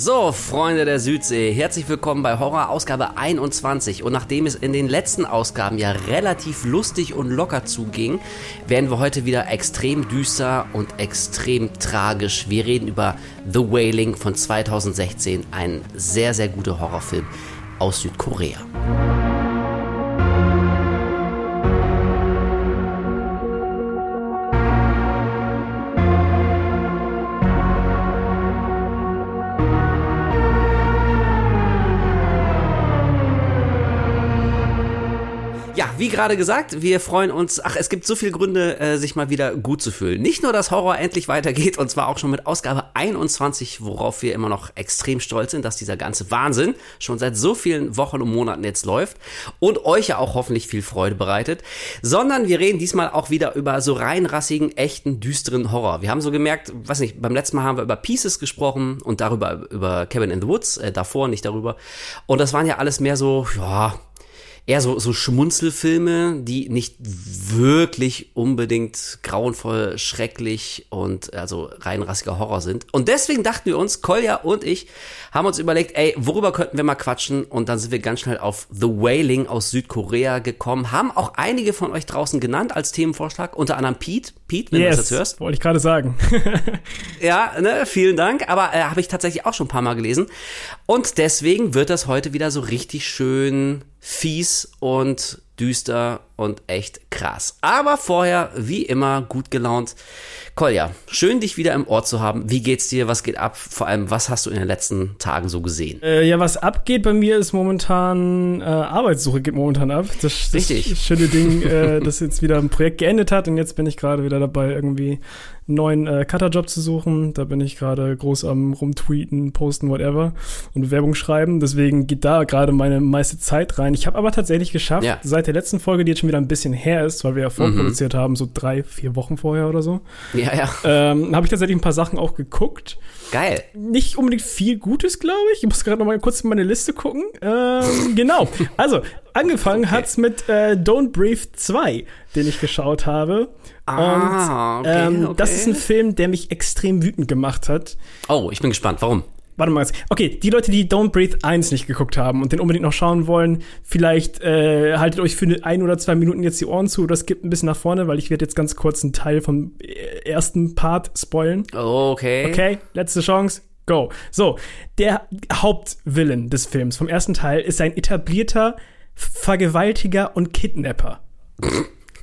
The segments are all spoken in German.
So, Freunde der Südsee, herzlich willkommen bei Horror Ausgabe 21. Und nachdem es in den letzten Ausgaben ja relativ lustig und locker zuging, werden wir heute wieder extrem düster und extrem tragisch. Wir reden über The Wailing von 2016, ein sehr, sehr guter Horrorfilm aus Südkorea. Gerade gesagt, wir freuen uns. Ach, es gibt so viele Gründe, äh, sich mal wieder gut zu fühlen. Nicht nur, dass Horror endlich weitergeht, und zwar auch schon mit Ausgabe 21, worauf wir immer noch extrem stolz sind, dass dieser ganze Wahnsinn schon seit so vielen Wochen und Monaten jetzt läuft und euch ja auch hoffentlich viel Freude bereitet. Sondern wir reden diesmal auch wieder über so reinrassigen, echten, düsteren Horror. Wir haben so gemerkt, weiß nicht, beim letzten Mal haben wir über Pieces gesprochen und darüber, über Kevin in the Woods, äh, davor nicht darüber. Und das waren ja alles mehr so, ja, eher so, so Schmunzelfilme, die nicht wirklich unbedingt grauenvoll, schrecklich und also reinrassiger Horror sind. Und deswegen dachten wir uns, Kolja und ich haben uns überlegt, ey, worüber könnten wir mal quatschen? Und dann sind wir ganz schnell auf The Wailing aus Südkorea gekommen, haben auch einige von euch draußen genannt als Themenvorschlag, unter anderem Pete. Pete, wenn yes, du das jetzt hörst. wollte ich gerade sagen. ja, ne, vielen Dank. Aber äh, habe ich tatsächlich auch schon ein paar Mal gelesen. Und deswegen wird das heute wieder so richtig schön fies und düster und echt krass. Aber vorher, wie immer, gut gelaunt. Kolja, schön dich wieder im Ort zu haben. Wie geht's dir? Was geht ab? Vor allem, was hast du in den letzten Tagen so gesehen? Äh, ja, was abgeht bei mir ist momentan, äh, Arbeitssuche geht momentan ab. Das, das Richtig. schöne Ding, äh, dass jetzt wieder ein Projekt geendet hat und jetzt bin ich gerade wieder dabei, irgendwie neuen äh, Cutterjob zu suchen. Da bin ich gerade groß am rumtweeten, posten, whatever und Bewerbung schreiben. Deswegen geht da gerade meine meiste Zeit rein. Ich habe aber tatsächlich geschafft, ja. seit der letzten Folge, die jetzt schon wieder ein bisschen her ist, weil wir ja vorproduziert mhm. haben, so drei, vier Wochen vorher oder so. Ja, ja. Ähm, habe ich tatsächlich ein paar Sachen auch geguckt. Geil. Nicht unbedingt viel Gutes, glaube ich. Ich muss gerade noch mal kurz in meine Liste gucken. Ähm, genau. Also, angefangen okay. hat's mit äh, Don't Breathe 2, den ich geschaut habe. Ah, und okay, ähm, okay. das ist ein Film, der mich extrem wütend gemacht hat. Oh, ich bin gespannt. Warum? Warte mal. Okay, die Leute, die Don't Breathe 1 nicht geguckt haben und den unbedingt noch schauen wollen, vielleicht äh, haltet euch für ein oder zwei Minuten jetzt die Ohren zu oder skippt ein bisschen nach vorne, weil ich werde jetzt ganz kurz einen Teil vom äh, ersten Part spoilen. Okay. Okay, letzte Chance. Go. So, der Hauptvillain des Films vom ersten Teil ist ein etablierter Vergewaltiger und Kidnapper.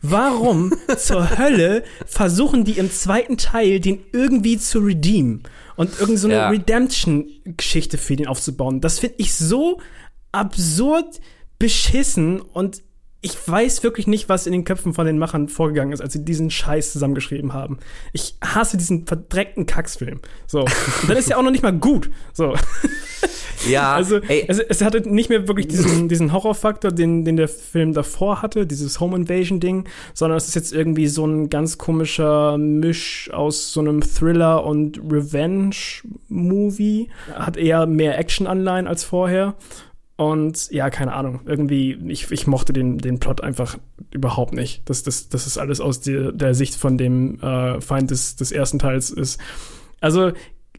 Warum zur Hölle versuchen die im zweiten Teil, den irgendwie zu redeemen und irgend so eine ja. Redemption-Geschichte für den aufzubauen? Das finde ich so absurd beschissen und ich weiß wirklich nicht, was in den Köpfen von den Machern vorgegangen ist, als sie diesen Scheiß zusammengeschrieben haben. Ich hasse diesen verdreckten Kacksfilm. So. Und dann ist ja auch noch nicht mal gut. So. Ja. Also, es, es, hatte nicht mehr wirklich diesen, diesen Horrorfaktor, den, den der Film davor hatte, dieses Home Invasion-Ding, sondern es ist jetzt irgendwie so ein ganz komischer Misch aus so einem Thriller und Revenge-Movie. Hat eher mehr Action-Anleihen als vorher. Und ja, keine Ahnung, irgendwie, ich, ich mochte den, den Plot einfach überhaupt nicht. Das, das, das ist alles aus der, der Sicht von dem äh, Feind des, des ersten Teils ist. Also,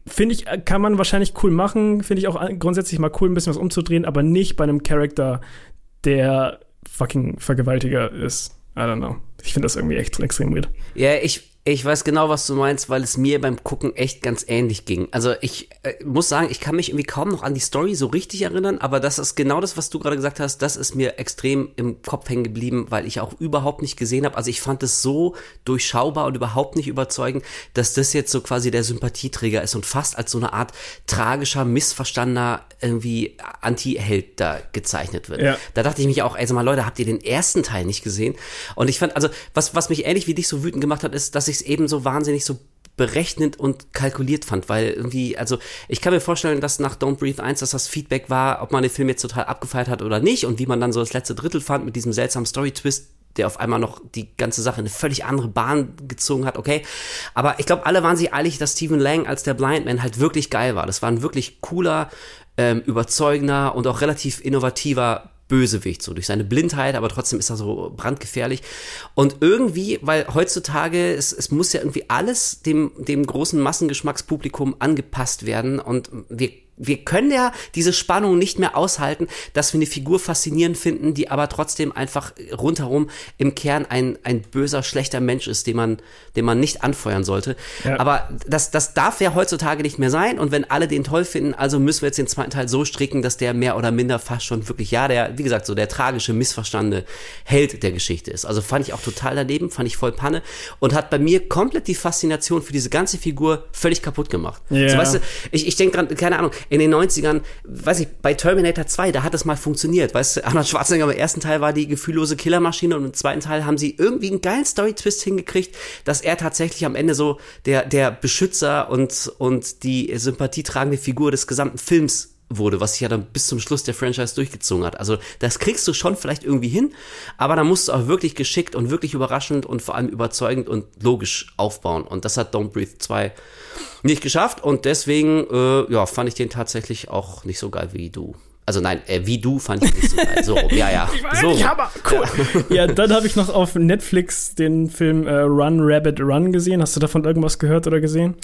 finde ich, kann man wahrscheinlich cool machen. Finde ich auch grundsätzlich mal cool, ein bisschen was umzudrehen, aber nicht bei einem Charakter, der fucking Vergewaltiger ist. I don't know. Ich finde das irgendwie echt extrem weird. Ja, ich, ich weiß genau, was du meinst, weil es mir beim Gucken echt ganz ähnlich ging. Also ich äh, muss sagen, ich kann mich irgendwie kaum noch an die Story so richtig erinnern, aber das ist genau das, was du gerade gesagt hast, das ist mir extrem im Kopf hängen geblieben, weil ich auch überhaupt nicht gesehen habe. Also ich fand es so durchschaubar und überhaupt nicht überzeugend, dass das jetzt so quasi der Sympathieträger ist und fast als so eine Art tragischer, missverstandener irgendwie Anti-Held da gezeichnet wird. Ja. Da dachte ich mich auch, sag mal, Leute, habt ihr den ersten Teil nicht gesehen? Und ich fand, also was, was mich ähnlich wie dich so wütend gemacht hat, ist, dass ich ich es eben so wahnsinnig so berechnet und kalkuliert fand, weil irgendwie, also ich kann mir vorstellen, dass nach Don't Breathe 1, dass das Feedback war, ob man den Film jetzt total abgefeiert hat oder nicht und wie man dann so das letzte Drittel fand mit diesem seltsamen Story-Twist, der auf einmal noch die ganze Sache in eine völlig andere Bahn gezogen hat, okay. Aber ich glaube, alle waren sich eilig, dass Stephen Lang als der Blind Man halt wirklich geil war. Das war ein wirklich cooler, ähm, überzeugender und auch relativ innovativer Bösewicht, so durch seine Blindheit, aber trotzdem ist er so brandgefährlich. Und irgendwie, weil heutzutage, es, es muss ja irgendwie alles dem, dem großen Massengeschmackspublikum angepasst werden und wir wir können ja diese Spannung nicht mehr aushalten, dass wir eine Figur faszinierend finden, die aber trotzdem einfach rundherum im Kern ein, ein böser, schlechter Mensch ist, den man, den man nicht anfeuern sollte. Ja. Aber das, das darf ja heutzutage nicht mehr sein. Und wenn alle den toll finden, also müssen wir jetzt den zweiten Teil so stricken, dass der mehr oder minder fast schon wirklich, ja, der, wie gesagt, so der tragische, missverstandene Held der Geschichte ist. Also fand ich auch total daneben, fand ich voll Panne und hat bei mir komplett die Faszination für diese ganze Figur völlig kaputt gemacht. Yeah. So, weißt du, ich, ich denke gerade, keine Ahnung, in den 90ern, weiß ich, bei Terminator 2, da hat es mal funktioniert. Weißt du, Arnold Schwarzenegger im ersten Teil war die gefühllose Killermaschine und im zweiten Teil haben sie irgendwie einen geilen Story-Twist hingekriegt, dass er tatsächlich am Ende so der, der Beschützer und, und die sympathietragende Figur des gesamten Films wurde, was sich ja dann bis zum Schluss der Franchise durchgezogen hat. Also das kriegst du schon vielleicht irgendwie hin, aber da musst du auch wirklich geschickt und wirklich überraschend und vor allem überzeugend und logisch aufbauen. Und das hat Don't Breathe 2 nicht geschafft und deswegen äh, ja, fand ich den tatsächlich auch nicht so geil wie du. Also nein, äh, wie du fand ich nicht so geil. So, ja, ja. Ich weiß, so. ich habe, cool. Ja, ja dann habe ich noch auf Netflix den Film äh, Run Rabbit Run gesehen. Hast du davon irgendwas gehört oder gesehen?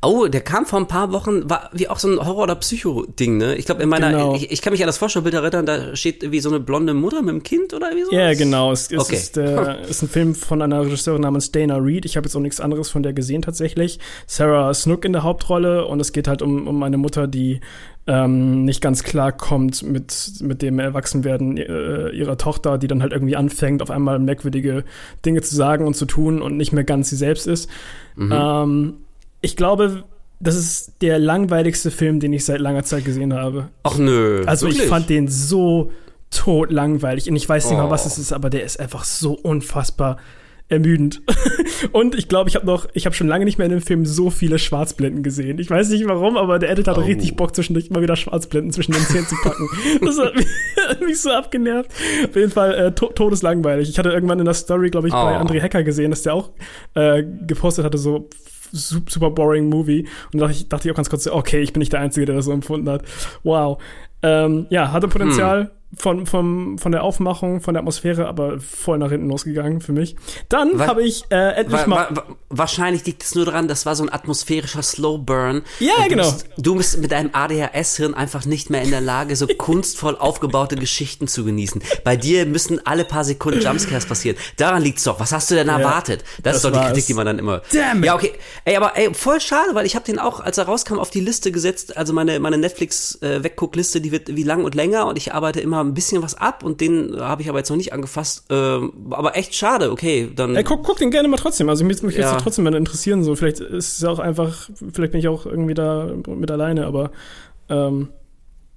Oh, der kam vor ein paar Wochen, war wie auch so ein Horror- oder Psycho-Ding, ne? Ich glaube, in meiner, genau. ich, ich, kann mich an das Vorschaubild erinnern, da steht wie so eine blonde Mutter mit einem Kind oder wie so. Ja, genau. Es, es okay. ist, äh, ist ein Film von einer Regisseurin namens Dana Reed. Ich habe jetzt auch nichts anderes von der gesehen tatsächlich. Sarah Snook in der Hauptrolle und es geht halt um, um eine Mutter, die ähm, nicht ganz klar kommt mit, mit dem Erwachsenwerden äh, ihrer Tochter, die dann halt irgendwie anfängt, auf einmal merkwürdige Dinge zu sagen und zu tun und nicht mehr ganz sie selbst ist. Mhm. Ähm, ich glaube, das ist der langweiligste Film, den ich seit langer Zeit gesehen habe. Ach nö. Also wirklich? ich fand den so tot langweilig und ich weiß nicht oh. mal, was es ist, aber der ist einfach so unfassbar ermüdend. Und ich glaube, ich habe noch, ich habe schon lange nicht mehr in dem Film so viele Schwarzblenden gesehen. Ich weiß nicht warum, aber der Editor oh. hatte richtig Bock, zwischendurch immer wieder Schwarzblenden zwischen den Zähnen zu packen. Das hat mich, hat mich, so abgenervt. Auf jeden Fall äh, to todeslangweilig. Ich hatte irgendwann in der Story, glaube ich, oh. bei André Hacker gesehen, dass der auch äh, gepostet hatte, so super boring Movie. Und da dachte ich, dachte ich auch ganz kurz, okay, ich bin nicht der Einzige, der das so empfunden hat. Wow. Ähm, ja, hatte Potenzial. Hm von, von, von der Aufmachung, von der Atmosphäre, aber voll nach hinten losgegangen für mich. Dann habe ich äh, endlich wa mal. Wa wahrscheinlich liegt es nur daran, das war so ein atmosphärischer Slow Burn. Ja, du genau. Bist, du bist mit deinem ADHS-Hirn einfach nicht mehr in der Lage, so kunstvoll aufgebaute Geschichten zu genießen. Bei dir müssen alle paar Sekunden Jumpscares passieren. Daran liegt's doch. Was hast du denn erwartet? Ja, das, das, ist doch die Kritik, die man dann immer. Damn it. Ja, okay. Ey, aber ey, voll schade, weil ich habe den auch, als er rauskam, auf die Liste gesetzt. Also meine, meine Netflix-Wegguckliste, äh, die wird wie lang und länger und ich arbeite immer ein bisschen was ab und den habe ich aber jetzt noch nicht angefasst. Ähm, aber echt schade, okay. Dann Ey, guck, guck den gerne mal trotzdem. Also mich, mich ja. jetzt trotzdem mal interessieren. So, vielleicht ist es auch einfach, vielleicht bin ich auch irgendwie da mit alleine, aber ähm,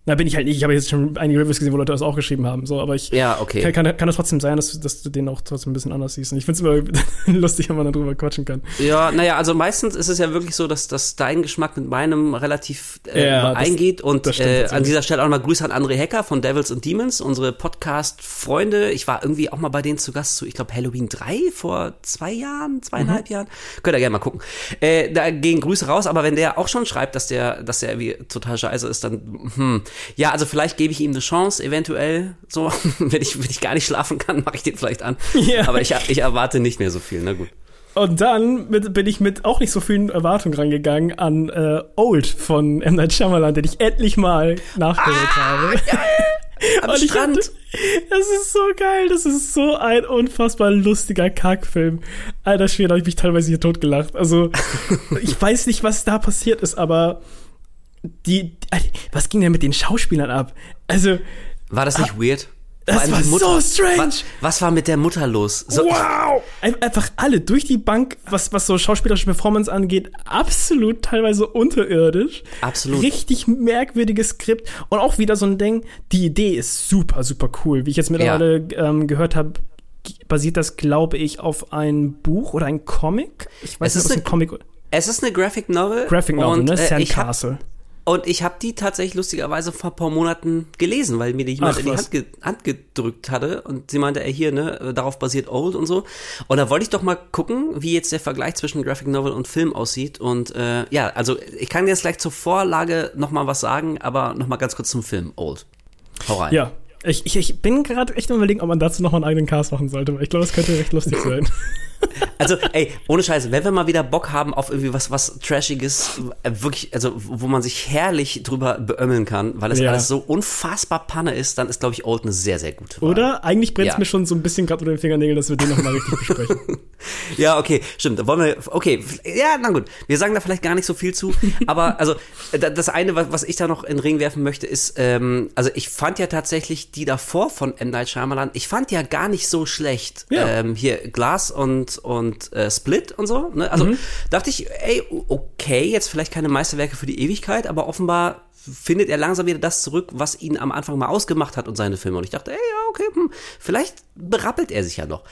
na, bin ich halt nicht. Ich habe jetzt schon einige Reviews gesehen, wo Leute das auch geschrieben haben. So, aber ich ja, okay. kann, kann, kann das trotzdem sein, dass, dass du den auch trotzdem ein bisschen anders siehst. Und ich finde es immer lustig, wenn man darüber quatschen kann. Ja, naja, also meistens ist es ja wirklich so, dass, dass dein Geschmack mit meinem relativ äh, ja, eingeht. Und äh, an dieser Stelle auch mal Grüße an André Hecker von Devils and Demons, unsere Podcast-Freunde. Ich war irgendwie auch mal bei denen zu Gast zu, ich glaube, Halloween 3 vor zwei Jahren, zweieinhalb mhm. Jahren. Könnt ihr gerne mal gucken. Äh, da gehen Grüße raus, aber wenn der auch schon schreibt, dass der, dass der irgendwie total scheiße ist, dann, hm, ja, also vielleicht gebe ich ihm eine Chance, eventuell so, wenn ich, wenn ich gar nicht schlafen kann, mache ich den vielleicht an. Ja. Aber ich, ich erwarte nicht mehr so viel, na gut. Und dann mit, bin ich mit auch nicht so vielen Erwartungen rangegangen an äh, Old von M. Night Shyamalan, den ich endlich mal nachgeholt ah, habe. Geil. Am Und Strand. Hatte, das ist so geil. Das ist so ein unfassbar lustiger Kackfilm. Alter Schwede, habe ich mich teilweise hier totgelacht. Also, ich weiß nicht, was da passiert ist, aber die, was ging denn mit den Schauspielern ab? Also. War das nicht ah, weird? Das war Mutter, so strange. Was, was, war mit der Mutter los? So, wow! Einfach alle durch die Bank, was, was so schauspielerische Performance angeht, absolut teilweise unterirdisch. Absolut. Richtig merkwürdiges Skript. Und auch wieder so ein Ding, die Idee ist super, super cool. Wie ich jetzt mittlerweile ja. ähm, gehört habe, basiert das, glaube ich, auf ein Buch oder ein Comic. Ich weiß es nicht, ob es ein Comic Es ist eine Graphic Novel. Graphic Novel, und, ne? Äh, Sandcastle. Und ich habe die tatsächlich lustigerweise vor ein paar Monaten gelesen, weil mir die jemand Ach, in die Hand, ge Hand, gedrückt hatte und sie meinte, ey, hier, ne, darauf basiert Old und so. Und da wollte ich doch mal gucken, wie jetzt der Vergleich zwischen Graphic Novel und Film aussieht. Und äh, ja, also ich kann jetzt gleich zur Vorlage noch mal was sagen, aber noch mal ganz kurz zum Film Old. Hau rein. Ja, ich, ich, ich bin gerade echt überlegen, ob man dazu noch mal einen eigenen Cast machen sollte, weil ich glaube, das könnte recht lustig sein. Also, ey, ohne Scheiße, wenn wir mal wieder Bock haben auf irgendwie was, was Trashiges, äh, wirklich, also wo man sich herrlich drüber beömmeln kann, weil es Ja. alles so unfassbar Panne ist, dann ist, glaube ich, Old eine sehr, sehr gute Wahl. Oder? Eigentlich brennt es Ja. mir schon so ein bisschen gerade unter den Fingernägeln, dass wir den nochmal richtig besprechen. Ja, okay, stimmt. Wollen wir, okay, ja, na gut. Wir sagen da vielleicht gar nicht so viel zu. Aber also da- das eine, was, ich da noch in den Ring werfen möchte, ist, ähm, also ich fand ja tatsächlich die davor von M. Night Shyamalan, ich fand ja gar nicht so schlecht. Ja. Ähm, hier Glass und, und äh, Split und so. Ne? Also dachte ich, ey, okay, jetzt vielleicht keine Meisterwerke für die Ewigkeit, aber offenbar findet er langsam wieder das zurück, was ihn am Anfang mal ausgemacht hat und seine Filme. Und ich dachte, ey, ja, okay, hm, vielleicht berappelt er sich ja noch.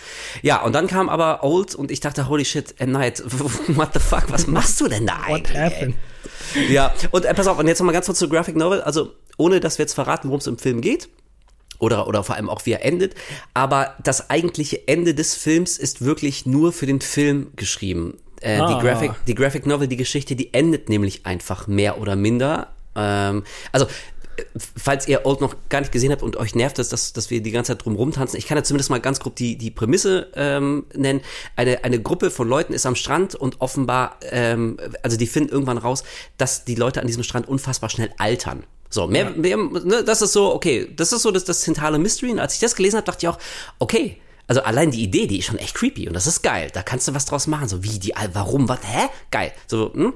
Ja, und dann kam aber Old und ich dachte, holy shit, M. Night, what the fuck, was machst du denn da What eigentlich? ey? happened? Ja, und äh, pass auf, und jetzt noch mal ganz kurz zur Graphic Novel. Also, ohne dass wir jetzt verraten, worum es im Film geht. Oder, oder vor allem auch, wie er endet. Aber das eigentliche Ende des Films ist wirklich nur für den Film geschrieben. Äh, Ah. die, Graphic, die Graphic Novel, die Geschichte, die endet nämlich einfach mehr oder minder. Ähm, also, äh, falls ihr Old noch gar nicht gesehen habt und euch nervt es, dass, dass wir die ganze Zeit drum rumtanzen, ich kann ja zumindest mal ganz grob die, die Prämisse ähm, nennen. Eine, eine Gruppe von Leuten ist am Strand und offenbar, ähm, also die finden irgendwann raus, dass die Leute an diesem Strand unfassbar schnell altern. So, mehr, mehr ne, das ist so, okay, das ist so das, das zentrale Mystery. Und als ich das gelesen habe, dachte ich auch, okay, also allein die Idee, die ist schon echt creepy und das ist geil. Da kannst du was draus machen. So wie die, warum, was, hä? Geil. So, hm?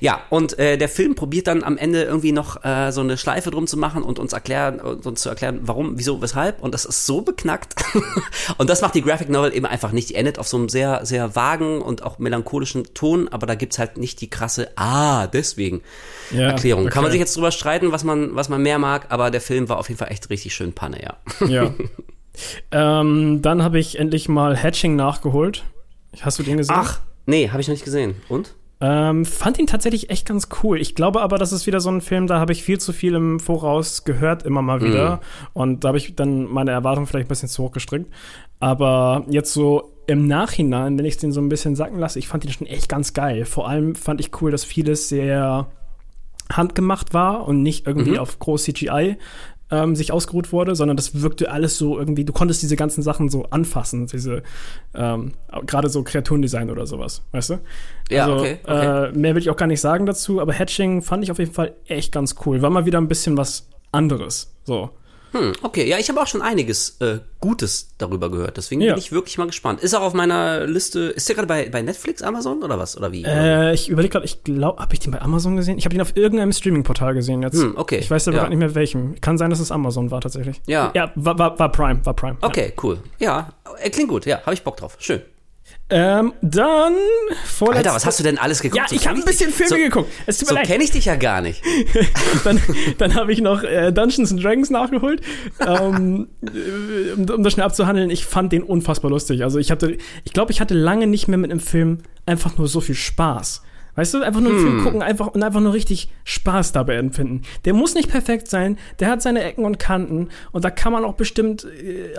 ja. Und äh, der Film probiert dann am Ende irgendwie noch äh, so eine Schleife drum zu machen und uns erklären, und uns zu erklären, warum, wieso, weshalb. Und das ist so beknackt. und das macht die Graphic Novel eben einfach nicht. Die endet auf so einem sehr, sehr vagen und auch melancholischen Ton, aber da gibt's halt nicht die krasse, ah, deswegen Ja, Erklärung. Kann man okay. sich jetzt drüber streiten, was man, was man mehr mag, aber der Film war auf jeden Fall echt richtig schön Panne, ja. Ja. ähm, dann habe ich endlich mal Hatching nachgeholt. Hast du den gesehen? Ach, nee, habe ich noch nicht gesehen. Und? Ähm, fand ihn tatsächlich echt ganz cool. Ich glaube aber, das ist wieder so ein Film, da habe ich viel zu viel im Voraus gehört, immer mal wieder. Und da habe ich dann meine Erwartungen vielleicht ein bisschen zu hoch gestrickt. Aber jetzt so im Nachhinein, wenn ich den so ein bisschen sacken lasse, ich fand ihn schon echt ganz geil. Vor allem fand ich cool, dass vieles sehr handgemacht war und nicht irgendwie auf groß CGI ähm, sich ausgeruht wurde, sondern das wirkte alles so irgendwie, du konntest diese ganzen Sachen so anfassen, diese ähm, gerade so Kreaturendesign oder sowas, weißt du? Ja, also, okay, okay. Äh, mehr will ich auch gar nicht sagen dazu, aber Hatching fand ich auf jeden Fall echt ganz cool. War mal wieder ein bisschen was anderes. So. Hm, okay, ja, ich habe auch schon einiges äh, Gutes darüber gehört. Deswegen Ja. bin ich wirklich mal gespannt. Ist auch auf meiner Liste. Ist der gerade bei, bei Netflix, Amazon oder was? Oder wie? Äh, ich überlege gerade, ich glaube, habe ich den bei Amazon gesehen? Ich habe den auf irgendeinem Streaming-Portal gesehen jetzt. Hm, okay, Ich weiß aber ja. gerade nicht mehr welchem. Kann sein, dass es Amazon war tatsächlich. Ja. Ja, war, war, war Prime, war Prime. okay, cool. Ja, äh, klingt gut. Ja, habe ich Bock drauf. Schön. Ähm, dann vorletzte. Alter, was hast du denn alles geguckt? Ja, So ich habe ein bisschen Filme so, geguckt. Es tut mir So kenne ich dich ja gar nicht. dann dann habe ich noch äh, Dungeons and Dragons nachgeholt, ähm, äh, um, um das schnell abzuhandeln. Ich fand den unfassbar lustig. Also ich hatte, ich glaube, ich hatte lange nicht mehr mit einem Film einfach nur so viel Spaß. Weißt du, einfach nur einen Film gucken einfach, und einfach nur richtig Spaß dabei empfinden. Der muss nicht perfekt sein, der hat seine Ecken und Kanten und da kann man auch bestimmt, äh,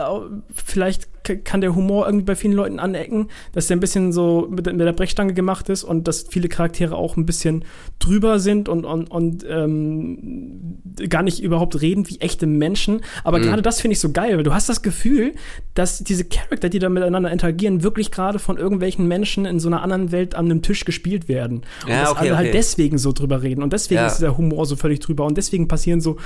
vielleicht kann der Humor irgendwie bei vielen Leuten anecken, dass der ein bisschen so mit, mit der Brechstange gemacht ist und dass viele Charaktere auch ein bisschen drüber sind und, und, und ähm, gar nicht überhaupt reden wie echte Menschen. Aber gerade das finde ich so geil, weil du hast das Gefühl, dass diese Charakter, die da miteinander interagieren, wirklich gerade von irgendwelchen Menschen in so einer anderen Welt an einem Tisch gespielt werden. Und Ja, dass okay, alle halt okay. deswegen so drüber reden. Und deswegen Ja. ist dieser Humor so völlig drüber. Und deswegen passieren so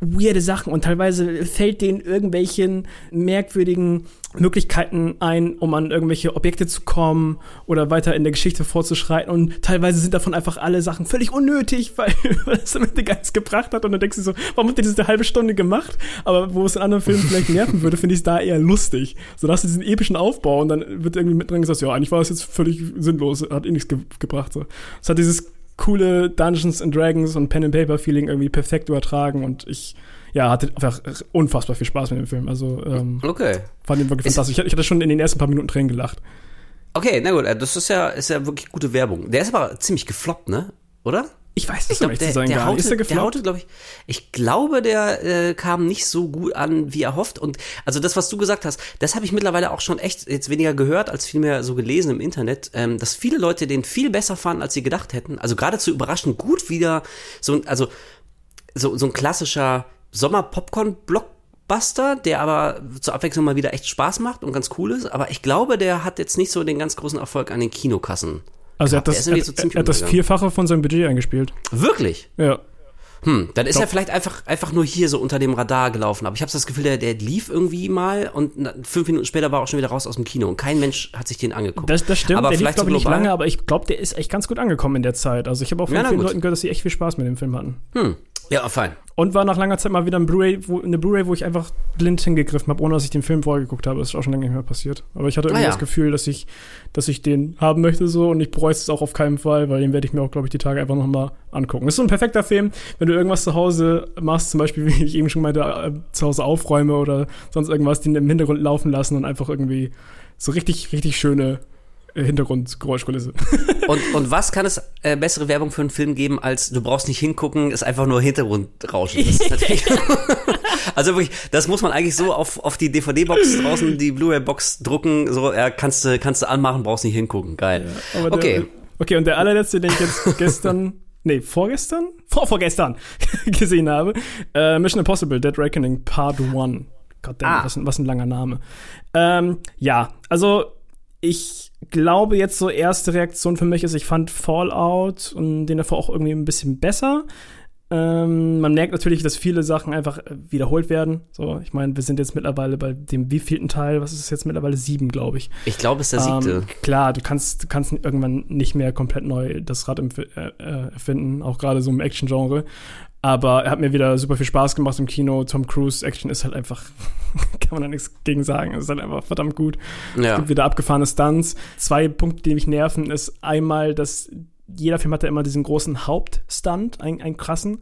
weirde Sachen und teilweise fällt denen irgendwelchen merkwürdigen Möglichkeiten ein, um an irgendwelche Objekte zu kommen oder weiter in der Geschichte vorzuschreiten und teilweise sind davon einfach alle Sachen völlig unnötig, weil es am Ende gar nichts gebracht hat und dann denkst du so, warum habt ihr das eine halbe Stunde gemacht? Aber wo es in anderen Filmen vielleicht nerven würde, finde ich es da eher lustig. So da hast du diesen epischen Aufbau und dann wird irgendwie mit drin gesagt, ja, eigentlich war das jetzt völlig sinnlos, hat eh nichts ge gebracht. So. Es hat dieses coole Dungeons and Dragons und Pen and Paper Feeling irgendwie perfekt übertragen und ich ja, hatte einfach unfassbar viel Spaß mit dem Film. Also ähm, Okay. fand ihn wirklich Ist- fantastisch. Ich, ich hatte schon in den ersten paar Minuten Tränen gelacht. Okay, na gut, äh, das ist ja, ist ja wirklich gute Werbung. Der ist aber ziemlich gefloppt, ne? Oder? Ich weiß das Ich um ehrlich der, zu sein der, nicht. haute, Ist der gefloppt? glaube ich, ich glaube, der äh, kam nicht so gut an, wie er hofft. Und also das, was du gesagt hast, das habe ich mittlerweile auch schon echt jetzt weniger gehört, als vielmehr so gelesen im Internet, ähm, dass viele Leute den viel besser fanden, als sie gedacht hätten. Also geradezu überraschend gut wieder so, ein- also so, so ein klassischer Sommer-Popcorn-Block Blockbuster, der aber zur Abwechslung mal wieder echt Spaß macht und ganz cool ist. Aber ich glaube, der hat jetzt nicht so den ganz großen Erfolg an den Kinokassen. Also er hat das, er, er hat das. Vierfache von seinem Budget eingespielt. Wirklich? Ja. Hm, dann ist Doch. er vielleicht einfach, einfach nur hier so unter dem Radar gelaufen. Aber ich habe das Gefühl, der, der lief irgendwie mal und fünf Minuten später war er auch schon wieder raus aus dem Kino und kein Mensch hat sich den angeguckt. Das, das stimmt, aber der lief, vielleicht so glaube ich, nicht lange, aber ich glaube, der ist echt ganz gut angekommen in der Zeit. Also ich habe auch von Ja, vielen. Leuten gehört, dass sie echt viel Spaß mit dem Film hatten. Hm. Ja, fein. Und war nach langer Zeit mal wieder ein Blu-ray, eine Blu-ray, wo ich einfach blind hingegriffen habe, ohne dass ich den Film vorher geguckt habe. Das ist auch schon lange nicht mehr passiert. Aber ich hatte irgendwie Ah, ja. das Gefühl, dass ich, dass ich den haben möchte so und ich bereue es auch auf keinen Fall, weil den werde ich mir auch, glaube ich, die Tage einfach nochmal angucken. Das ist so ein perfekter Film, wenn du irgendwas zu Hause machst, zum Beispiel, wie ich eben schon meinte, äh, zu Hause aufräume oder sonst irgendwas, den im Hintergrund laufen lassen und einfach irgendwie so richtig, richtig schöne Hintergrundgeräuschkulisse. Und, und was kann es äh, bessere Werbung für einen Film geben, als du brauchst nicht hingucken, ist einfach nur Hintergrundrauschen. Also wirklich, das muss man eigentlich so auf, auf die DVD-Box draußen, die Blu-ray-Box drucken, so, ja, kannst du, kannst du anmachen, brauchst nicht hingucken. Geil. Aber Okay. Der, okay, und der allerletzte, den ich jetzt gestern, nee, vorgestern? Vor, vorgestern gesehen habe, äh, Mission Impossible, Dead Reckoning Part 1. Gottverdammt, Ah. was, ein- was ein langer Name. Ähm, ja, also ich glaube jetzt so erste Reaktion für mich ist, ich fand Fallout und den davor auch irgendwie ein bisschen besser. Ähm, man merkt natürlich, dass viele Sachen einfach äh, wiederholt werden. So, ich meine, wir sind jetzt mittlerweile bei dem wievielten Teil? Was ist es jetzt mittlerweile? Sieben, glaube ich. Ich glaube, es ist der siebte. Ähm, klar, du kannst, du kannst irgendwann nicht mehr komplett neu das Rad äh, äh, erfinden, auch gerade so im Action-Genre. Aber er hat mir wieder super viel Spaß gemacht im Kino. Tom Cruise Action ist halt einfach, kann man da nichts gegen sagen. Es ist halt einfach verdammt gut. Es ja. gibt wieder abgefahrene Stunts. Zwei Punkte, die mich nerven, ist einmal, dass jeder Film hat ja immer diesen großen Hauptstunt, einen, einen krassen.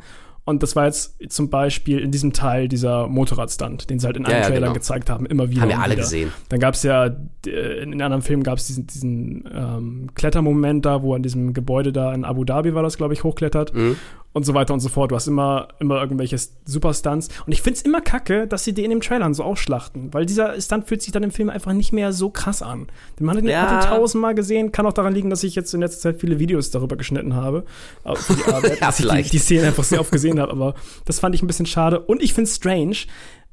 Und das war jetzt zum Beispiel in diesem Teil dieser Motorradstunt, den sie halt in Ja, allen ja, Trailern genau. gezeigt haben, immer wieder. Haben wir alle wieder. gesehen. Dann gab es ja, äh, in anderen Filmen gab es diesen, diesen ähm, Klettermoment da, wo er an diesem Gebäude da in Abu Dhabi war das, glaube ich, hochklettert Mhm. Und so weiter und so fort. Du hast immer, immer irgendwelche Superstunts. Und ich find's immer kacke, dass sie die in den Trailern so ausschlachten, weil dieser Stunt fühlt sich dann im Film einfach nicht mehr so krass an. Den hat, Ja. hat ihn tausendmal gesehen. Kann auch daran liegen, dass ich jetzt in letzter Zeit viele Videos darüber geschnitten habe. äh, Für die Arbeit, Ja, dass ich vielleicht. Die, die Szenen einfach sehr oft gesehen habe. Aber das fand ich ein bisschen schade. Und ich find's strange,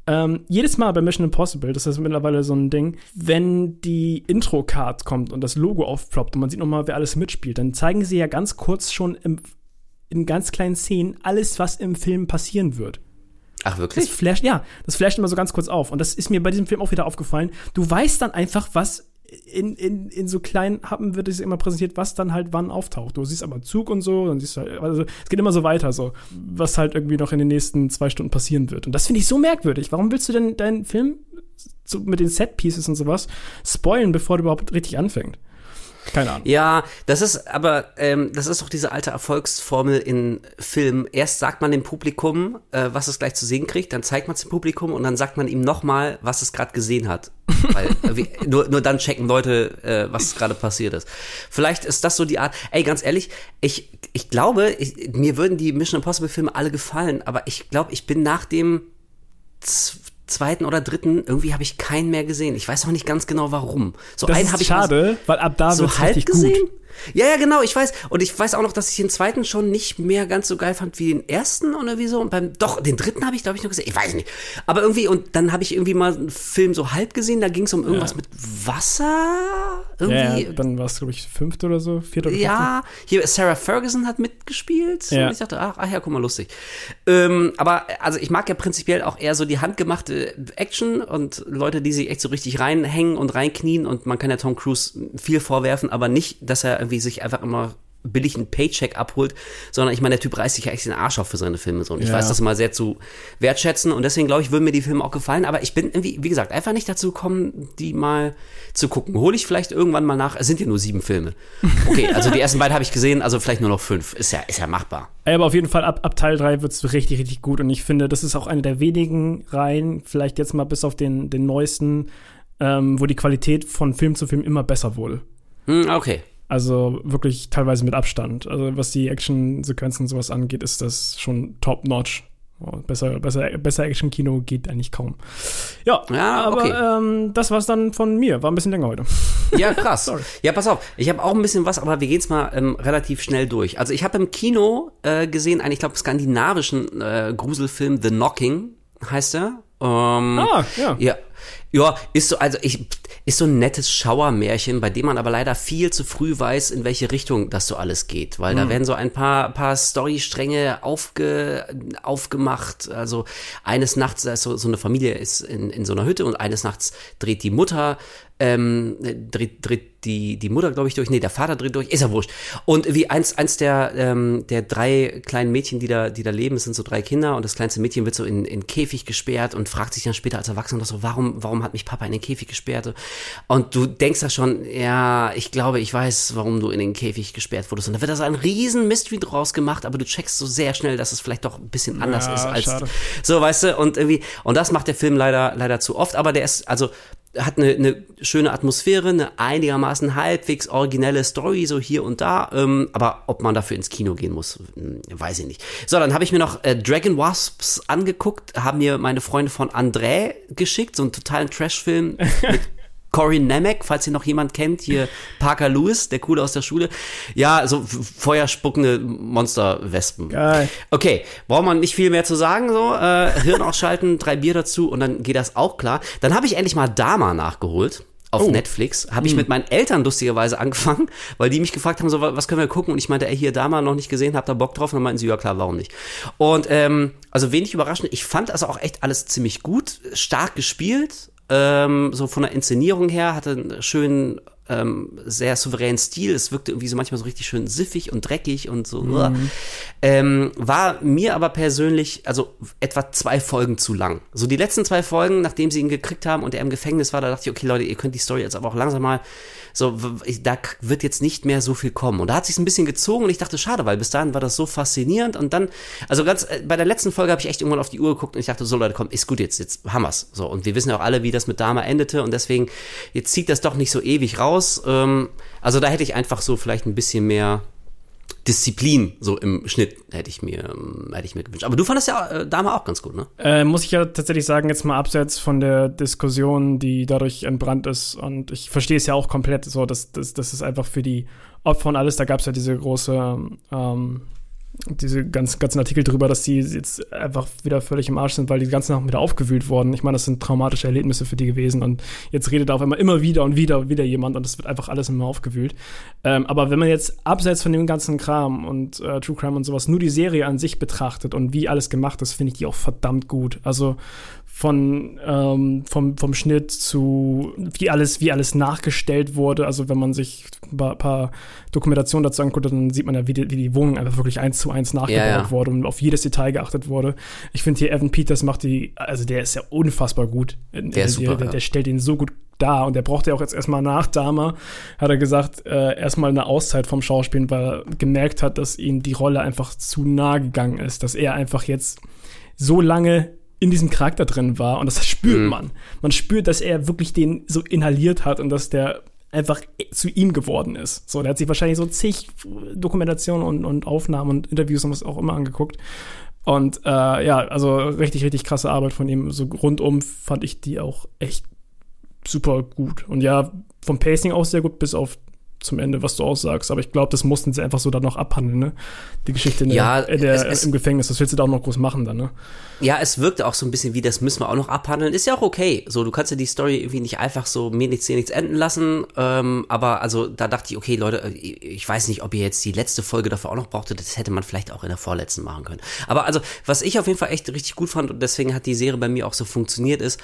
ähm, jedes Mal bei Mission Impossible, das ist mittlerweile so ein Ding, wenn die Intro-Card kommt und das Logo aufploppt und man sieht nochmal, wer alles mitspielt, dann zeigen sie ja ganz kurz schon im, in ganz kleinen Szenen alles, was im Film passieren wird. Ach, Das wirklich? flasht, ja, das flasht immer so ganz kurz auf. Und das ist mir bei diesem Film auch wieder aufgefallen. Du weißt dann einfach, was in, in, in so kleinen Happen wird es immer präsentiert, was dann halt wann auftaucht. Du siehst aber einen Zug und so, dann siehst du halt, also es geht immer so weiter, so, was halt irgendwie noch in den nächsten zwei Stunden passieren wird. Und das finde ich so merkwürdig. Warum willst du denn deinen Film so mit den Set-Pieces und sowas spoilen, bevor der überhaupt richtig anfängt? Keine Ahnung. Ja, das ist aber, ähm, das ist doch diese alte Erfolgsformel in Filmen. Erst sagt man dem Publikum, äh, was es gleich zu sehen kriegt, dann zeigt man es dem Publikum und dann sagt man ihm nochmal, was es gerade gesehen hat. Weil äh, nur, nur dann checken Leute, äh, was gerade passiert ist. Vielleicht ist das so die Art. Ey, ganz ehrlich, ich, ich glaube, ich, mir würden die Mission Impossible Filme alle gefallen, aber ich glaube, ich bin nach dem zweiten oder dritten, irgendwie habe ich keinen mehr gesehen. Ich weiß auch nicht ganz genau warum. So Das einen habe ich mal- schade, weil ab da so halb richtig gesehen? gut. Ja, ja, genau, ich weiß. Und ich weiß auch noch, dass ich den zweiten schon nicht mehr ganz so geil fand wie den ersten oder wie so. Und beim, doch, den dritten habe ich, glaube ich, noch gesehen. Ich weiß nicht. Aber irgendwie, und dann habe ich irgendwie mal einen Film so halb gesehen, da ging es um irgendwas mit Wasser. Irgendwie. Ja, dann war es, glaube ich, fünfte oder so, vierte oder fünfte. Ja, hier Sarah Ferguson hat mitgespielt. Ja. Und ich dachte, ach, ach ja, guck mal, lustig. Ähm, aber also ich mag ja prinzipiell auch eher so die handgemachte Action und Leute, die sich echt so richtig reinhängen und reinknien. Und man kann ja Tom Cruise viel vorwerfen, aber nicht, dass er irgendwie sich einfach immer billig einen Paycheck abholt, sondern ich meine, der Typ reißt sich ja echt den Arsch auf für seine Filme so. Und ich Ja. weiß das mal sehr zu wertschätzen und deswegen glaube ich, würden mir die Filme auch gefallen, aber ich bin irgendwie, wie gesagt, einfach nicht dazu gekommen, die mal zu gucken. Hole ich vielleicht irgendwann mal nach. Es sind ja nur sieben Filme. Okay, also die ersten beiden habe ich gesehen, also vielleicht nur noch fünf. Ist ja, ist ja machbar. Aber auf jeden Fall ab, ab Teil 3 wird's richtig, richtig gut. Und ich finde, das ist auch eine der wenigen Reihen, vielleicht jetzt mal bis auf den, den neuesten, ähm, wo die Qualität von Film zu Film immer besser wurde. Hm, okay. Also wirklich teilweise mit Abstand. Also was die Action-Sequenzen und sowas angeht, ist das schon top-notch. Oh, besser, besser, besser Action-Kino geht eigentlich kaum. Ja, Ja, aber okay. ähm, das war's dann von mir. War ein bisschen länger heute. Ja, krass. Ja, pass auf. Ich habe auch ein bisschen was, aber wir gehen's mal ähm, relativ schnell durch. Also ich habe im Kino äh, gesehen einen, ich glaube, skandinavischen äh, Gruselfilm The Knocking heißt er. Ähm, Ah, ja. ja. Ja, ist so, also ich, ist so ein nettes Schauermärchen, bei dem man aber leider viel zu früh weiß, in welche Richtung das so alles geht, weil da werden so ein paar, paar Storystränge aufge, aufgemacht. Also eines Nachts, da ist so, so eine Familie ist in, in so einer Hütte und eines Nachts dreht die Mutter ähm, dreht, dreht die, die Mutter, glaube ich, durch. Nee, der Vater dreht durch. Ist ja wurscht. Und wie eins, eins der, ähm, der drei kleinen Mädchen, die da, die da leben, es sind so drei Kinder und das kleinste Mädchen wird so in, in Käfig gesperrt und fragt sich dann später als Erwachsener so, warum, warum hat mich Papa in den Käfig gesperrt? Und du denkst da schon, ja, ich glaube, ich weiß, warum du in den Käfig gesperrt wurdest. Und da wird da so ein riesen Mystery draus gemacht, aber du checkst so sehr schnell, dass es vielleicht doch ein bisschen anders Ja, ist als, schade. so, weißt du, und irgendwie, und das macht der Film leider, leider zu oft, aber der ist, also, hat eine, eine schöne Atmosphäre, eine einigermaßen halbwegs originelle Story, so hier und da, ähm, aber ob man dafür ins Kino gehen muss, hm, weiß ich nicht. So, dann habe ich mir noch äh, Dragon Wasps angeguckt, haben mir meine Freunde von André geschickt, so einen totalen Trash-Film mit Cory Nemec, falls ihr noch jemand kennt, hier Parker Lewis, der Coole aus der Schule. Ja, so feuerspuckende Monsterwespen. Geil. Okay, braucht man nicht viel mehr zu sagen, so, äh, Hirn ausschalten, drei Bier dazu und dann geht das auch klar. Dann habe ich endlich mal Dama nachgeholt. Auf Oh. Netflix habe ich mit meinen Eltern lustigerweise angefangen, weil die mich gefragt haben, so wa- was können wir gucken und ich meinte, ey hier Dama noch nicht gesehen, habt ihr Bock drauf? Und dann meinten sie, ja klar, warum nicht? Und ähm, also wenig überraschend, ich fand also auch echt alles ziemlich gut, stark gespielt, ähm, so von der Inszenierung her, hatte einen schönen, ähm, sehr souveränen Stil. Es wirkte irgendwie so manchmal so richtig schön siffig und dreckig und so. Ähm, war mir aber persönlich, also etwa zwei Folgen zu lang. So die letzten zwei Folgen, nachdem sie ihn gekriegt haben und er im Gefängnis war, da dachte ich, okay Leute, ihr könnt die Story jetzt aber auch langsam mal so, da wird jetzt nicht mehr so viel kommen. Und da hat sich ein bisschen gezogen und ich dachte, schade, weil bis dahin war das so faszinierend und dann, also ganz, äh, bei der letzten Folge habe ich echt irgendwann auf die Uhr geguckt und ich dachte, so Leute, komm, ist gut jetzt, jetzt haben wir's. So, und wir wissen ja auch alle, wie das mit Dama endete und deswegen, jetzt zieht das doch nicht so ewig raus. Ähm, also da hätte ich einfach so vielleicht ein bisschen mehr Disziplin so im Schnitt hätte ich mir ähm, hätte ich mir gewünscht. Aber du fandest ja äh, Dama auch ganz gut, ne? Äh, muss ich ja tatsächlich sagen, jetzt mal abseits von der Diskussion, die dadurch entbrannt ist. Und ich verstehe es ja auch komplett so, dass das, das ist einfach für die Opfer und alles, da gab es ja diese große, ähm, diese ganz, ganzen Artikel drüber, dass die jetzt einfach wieder völlig im Arsch sind, weil die ganze Nacht wieder aufgewühlt wurden. Ich meine, das sind traumatische Erlebnisse für die gewesen und jetzt redet auf einmal immer wieder und wieder und wieder jemand und es wird einfach alles immer aufgewühlt. Ähm, aber wenn man jetzt abseits von dem ganzen Kram und äh, True Crime und sowas nur die Serie an sich betrachtet und wie alles gemacht ist, finde ich die auch verdammt gut. Also von ähm, vom, vom Schnitt zu wie alles wie alles nachgestellt wurde. Also wenn man sich ein paar, paar Dokumentationen dazu anguckt, dann sieht man ja, wie die, wie die Wohnung einfach wirklich eins zu eins nachgebaut Ja, ja. wurde und auf jedes Detail geachtet wurde. Ich finde hier Evan Peters macht die, also der ist ja unfassbar gut. In, in Der ist super, der, ja. der stellt ihn so gut dar und der brauchte ja auch jetzt erstmal nach Dama, hat er gesagt, äh, erstmal eine Auszeit vom Schauspielen, weil er gemerkt hat, dass ihm die Rolle einfach zu nah gegangen ist, dass er einfach jetzt so lange in diesem Charakter drin war und das spürt Mhm. man. Man spürt, dass er wirklich den so inhaliert hat und dass der einfach zu ihm geworden ist. So, der hat sich wahrscheinlich so zig Dokumentationen und, und Aufnahmen und Interviews und was auch immer angeguckt. Und äh, ja, also richtig, richtig krasse Arbeit von ihm. So rundum fand ich die auch echt super gut. Und ja, vom Pacing auch sehr gut, bis auf zum Ende, was du aussagst. Aber ich glaube, das mussten sie einfach so dann noch abhandeln, ne? Die Geschichte in der, Ja, in der, es- es- im Gefängnis. Das willst du da auch noch groß machen dann, ne? Ja, es wirkte auch so ein bisschen wie, das müssen wir auch noch abhandeln. Ist ja auch okay. So, du kannst ja die Story irgendwie nicht einfach so mir nichts, dir nichts enden lassen. Ähm, aber also da dachte ich, okay, Leute, äh, ich weiß nicht, ob ihr jetzt die letzte Folge dafür auch noch brauchtet. Das hätte man vielleicht auch in der vorletzten machen können. Aber also, was ich auf jeden Fall echt richtig gut fand und deswegen hat die Serie bei mir auch so funktioniert, ist,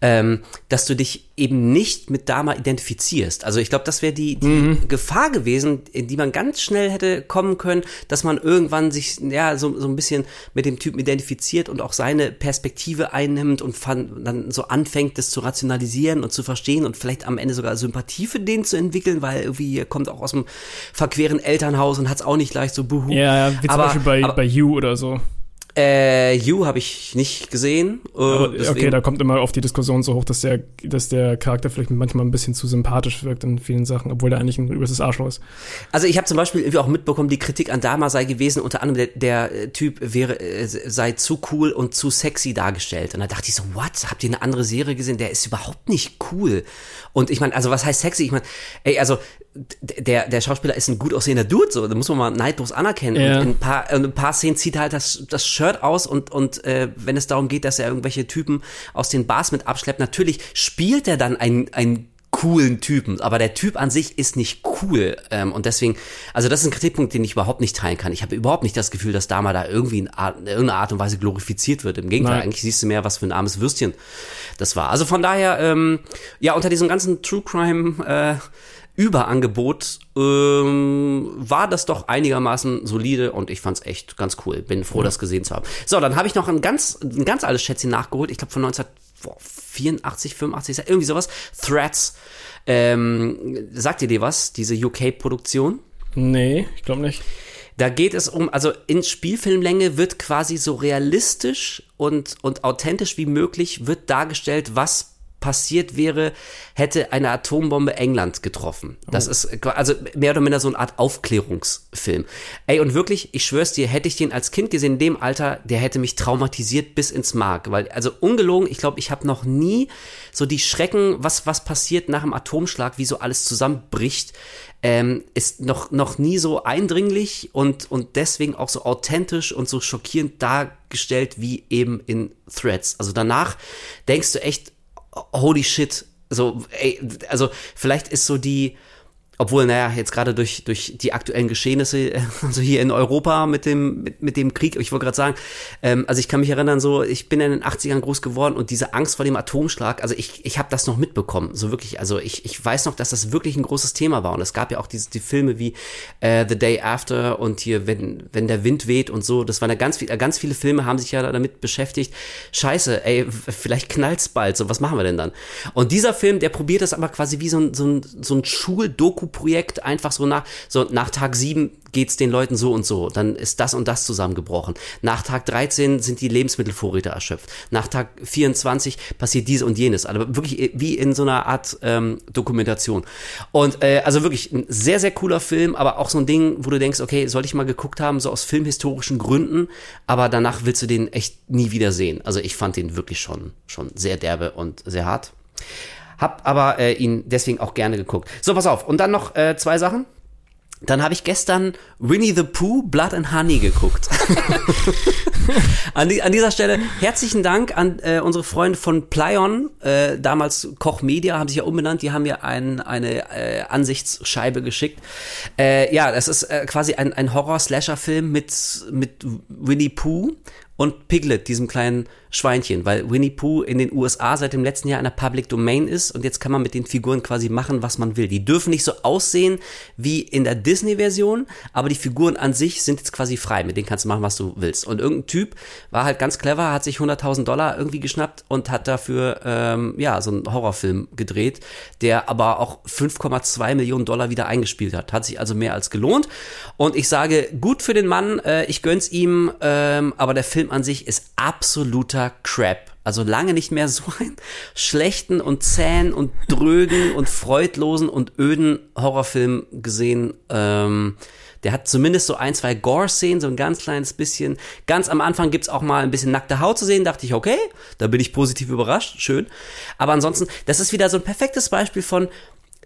ähm, dass du dich eben nicht mit Dama identifizierst. Also ich glaube, das wäre die, die Gefahr gewesen, in die man ganz schnell hätte kommen können, dass man irgendwann sich ja so, so ein bisschen mit dem Typen identifiziert und auch seine Perspektive einnimmt und fan- dann so anfängt, das zu rationalisieren und zu verstehen und vielleicht am Ende sogar Sympathie für den zu entwickeln, weil irgendwie er kommt auch aus einem verqueren Elternhaus und hat es auch nicht leicht so buhu. Ja, wie zum Aber- Beispiel bei, aber- bei You oder so. Äh, You habe ich nicht gesehen. Äh, Aber, okay, da kommt immer auf die Diskussion so hoch, dass der, dass der Charakter vielleicht manchmal ein bisschen zu sympathisch wirkt in vielen Sachen, obwohl der eigentlich ein übelstes Arschloch ist. Also ich habe zum Beispiel irgendwie auch mitbekommen, die Kritik an Dama sei gewesen, unter anderem der, der äh, Typ wäre äh, sei zu cool und zu sexy dargestellt. Und da dachte ich so, what? Habt ihr eine andere Serie gesehen? Der ist überhaupt nicht cool. Und ich meine, also was heißt sexy? Ich meine, ey, also der, der Schauspieler ist ein gut aussehender Dude, so, da muss man mal neidlos anerkennen. Ja. Und in ein paar, in ein paar Szenen zieht er halt das, das Shirt aus und, und äh, wenn es darum geht, dass er irgendwelche Typen aus den Bars mit abschleppt, natürlich spielt er dann einen, einen coolen Typen, aber der Typ an sich ist nicht cool ähm, und deswegen, also das ist ein Kritikpunkt, den ich überhaupt nicht teilen kann. Ich habe überhaupt nicht das Gefühl, dass Dama da irgendwie in, Art, in irgendeiner Art und Weise glorifiziert wird. Im Gegenteil, Nein. eigentlich siehst du mehr, was für ein armes Würstchen das war. Also von daher, ähm, ja, unter diesem ganzen True Crime äh, Überangebot ähm, war das doch einigermaßen solide und ich fand's echt ganz cool. Bin froh, das gesehen zu haben. So, dann habe ich noch ein ganz, ein ganz altes Schätzchen nachgeholt. Ich glaube von 1984, 85, irgendwie sowas. Threats. Ähm, sagt ihr dir was? Diese UK-Produktion? Nee, ich glaube nicht. Da geht es um, also in Spielfilmlänge wird quasi so realistisch und, und authentisch wie möglich wird dargestellt, was passiert wäre, hätte eine Atombombe England getroffen. Das ist qua- also mehr oder minder so eine Art Aufklärungsfilm. Ey, und wirklich, ich schwör's dir, hätte ich den als Kind gesehen, in dem Alter, der hätte mich traumatisiert bis ins Mark. Weil, also ungelogen, ich glaube, ich habe noch nie so die Schrecken, was, was passiert nach dem Atomschlag, wie so alles zusammenbricht, ähm, ist noch, noch nie so eindringlich und, und deswegen auch so authentisch und so schockierend dargestellt wie eben in Threads. Also danach denkst du echt, holy shit, so, ey, also vielleicht ist so die, obwohl, naja, jetzt gerade durch, durch die aktuellen Geschehnisse, äh, also hier in Europa mit dem, mit, mit dem Krieg, ich wollte gerade sagen, ähm, also ich kann mich erinnern, so, ich bin in den 80ern groß geworden und diese Angst vor dem Atomschlag, also ich, ich habe das noch mitbekommen, so wirklich, also ich, ich weiß noch, dass das wirklich ein großes Thema war. Und es gab ja auch diese, die Filme wie äh, The Day After und hier, wenn, wenn der Wind weht und so, das waren ja ganz, viel, äh, ganz viele Filme, haben sich ja damit beschäftigt, scheiße, ey, vielleicht knallt's bald, so, was machen wir denn dann? Und dieser Film, der probiert das aber quasi wie so ein, so ein, so ein Schul-Doku-Projekt einfach so nach, so nach Tag sieben geht's den Leuten so und so, dann ist das und das zusammengebrochen. Nach Tag 13 sind die Lebensmittelvorräte erschöpft. Nach Tag 24 passiert dies und jenes. Also wirklich wie in so einer Art ähm, Dokumentation. Und äh, also wirklich ein sehr, sehr cooler Film, aber auch so ein Ding, wo du denkst, okay, sollte ich mal geguckt haben, so aus filmhistorischen Gründen, aber danach willst du den echt nie wieder sehen. Also ich fand den wirklich schon, schon sehr derbe und sehr hart. Hab aber äh, ihn deswegen auch gerne geguckt. So, pass auf. Und dann noch äh, zwei Sachen. Dann habe ich gestern Winnie the Pooh Blood and Honey geguckt. an, die, an dieser Stelle herzlichen Dank an äh, unsere Freunde von Plyon, äh, damals Koch Media, haben sich ja umbenannt, die haben mir ein, eine äh, Ansichtsscheibe geschickt. Äh, ja, das ist äh, quasi ein, ein Horror-Slasher-Film mit, mit Winnie Pooh und Piglet, diesem kleinen Schweinchen, weil Winnie Pooh in den USA seit dem letzten Jahr in der Public Domain ist und jetzt kann man mit den Figuren quasi machen, was man will. Die dürfen nicht so aussehen wie in der Disney-Version, aber die Figuren an sich sind jetzt quasi frei, mit denen kannst du machen, was du willst. Und irgendein Typ war halt ganz clever, hat sich 100.000 Dollar irgendwie geschnappt und hat dafür, ähm, ja, so einen Horrorfilm gedreht, der aber auch 5,2 Millionen Dollar wieder eingespielt hat. Hat sich also mehr als gelohnt. Und ich sage, gut für den Mann, äh, ich gönn's ihm, ähm, aber der Film an sich ist absoluter Crap. Also lange nicht mehr so einen schlechten und zähen und drögen und freudlosen und öden Horrorfilm gesehen. Ähm, der hat zumindest so ein, zwei Gore-Szenen, so ein ganz kleines bisschen. Ganz am Anfang gibt's auch mal ein bisschen nackte Haut zu sehen. Dachte ich, okay, da bin ich positiv überrascht. Schön. Aber ansonsten, das ist wieder so ein perfektes Beispiel von,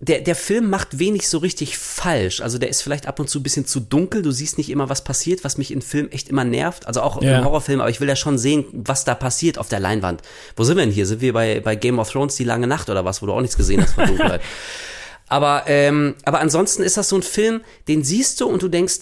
der, der Film macht wenig so richtig falsch. Also der ist vielleicht ab und zu ein bisschen zu dunkel. Du siehst nicht immer, was passiert, was mich in Film echt immer nervt. Also auch Ja. im Horrorfilm, aber ich will ja schon sehen, was da passiert auf der Leinwand. Wo sind wir denn hier? Sind wir bei, bei Game of Thrones die lange Nacht oder was, wo du auch nichts gesehen hast von Dunkelheit? aber, ähm, aber ansonsten ist das so ein Film, den siehst du und du denkst,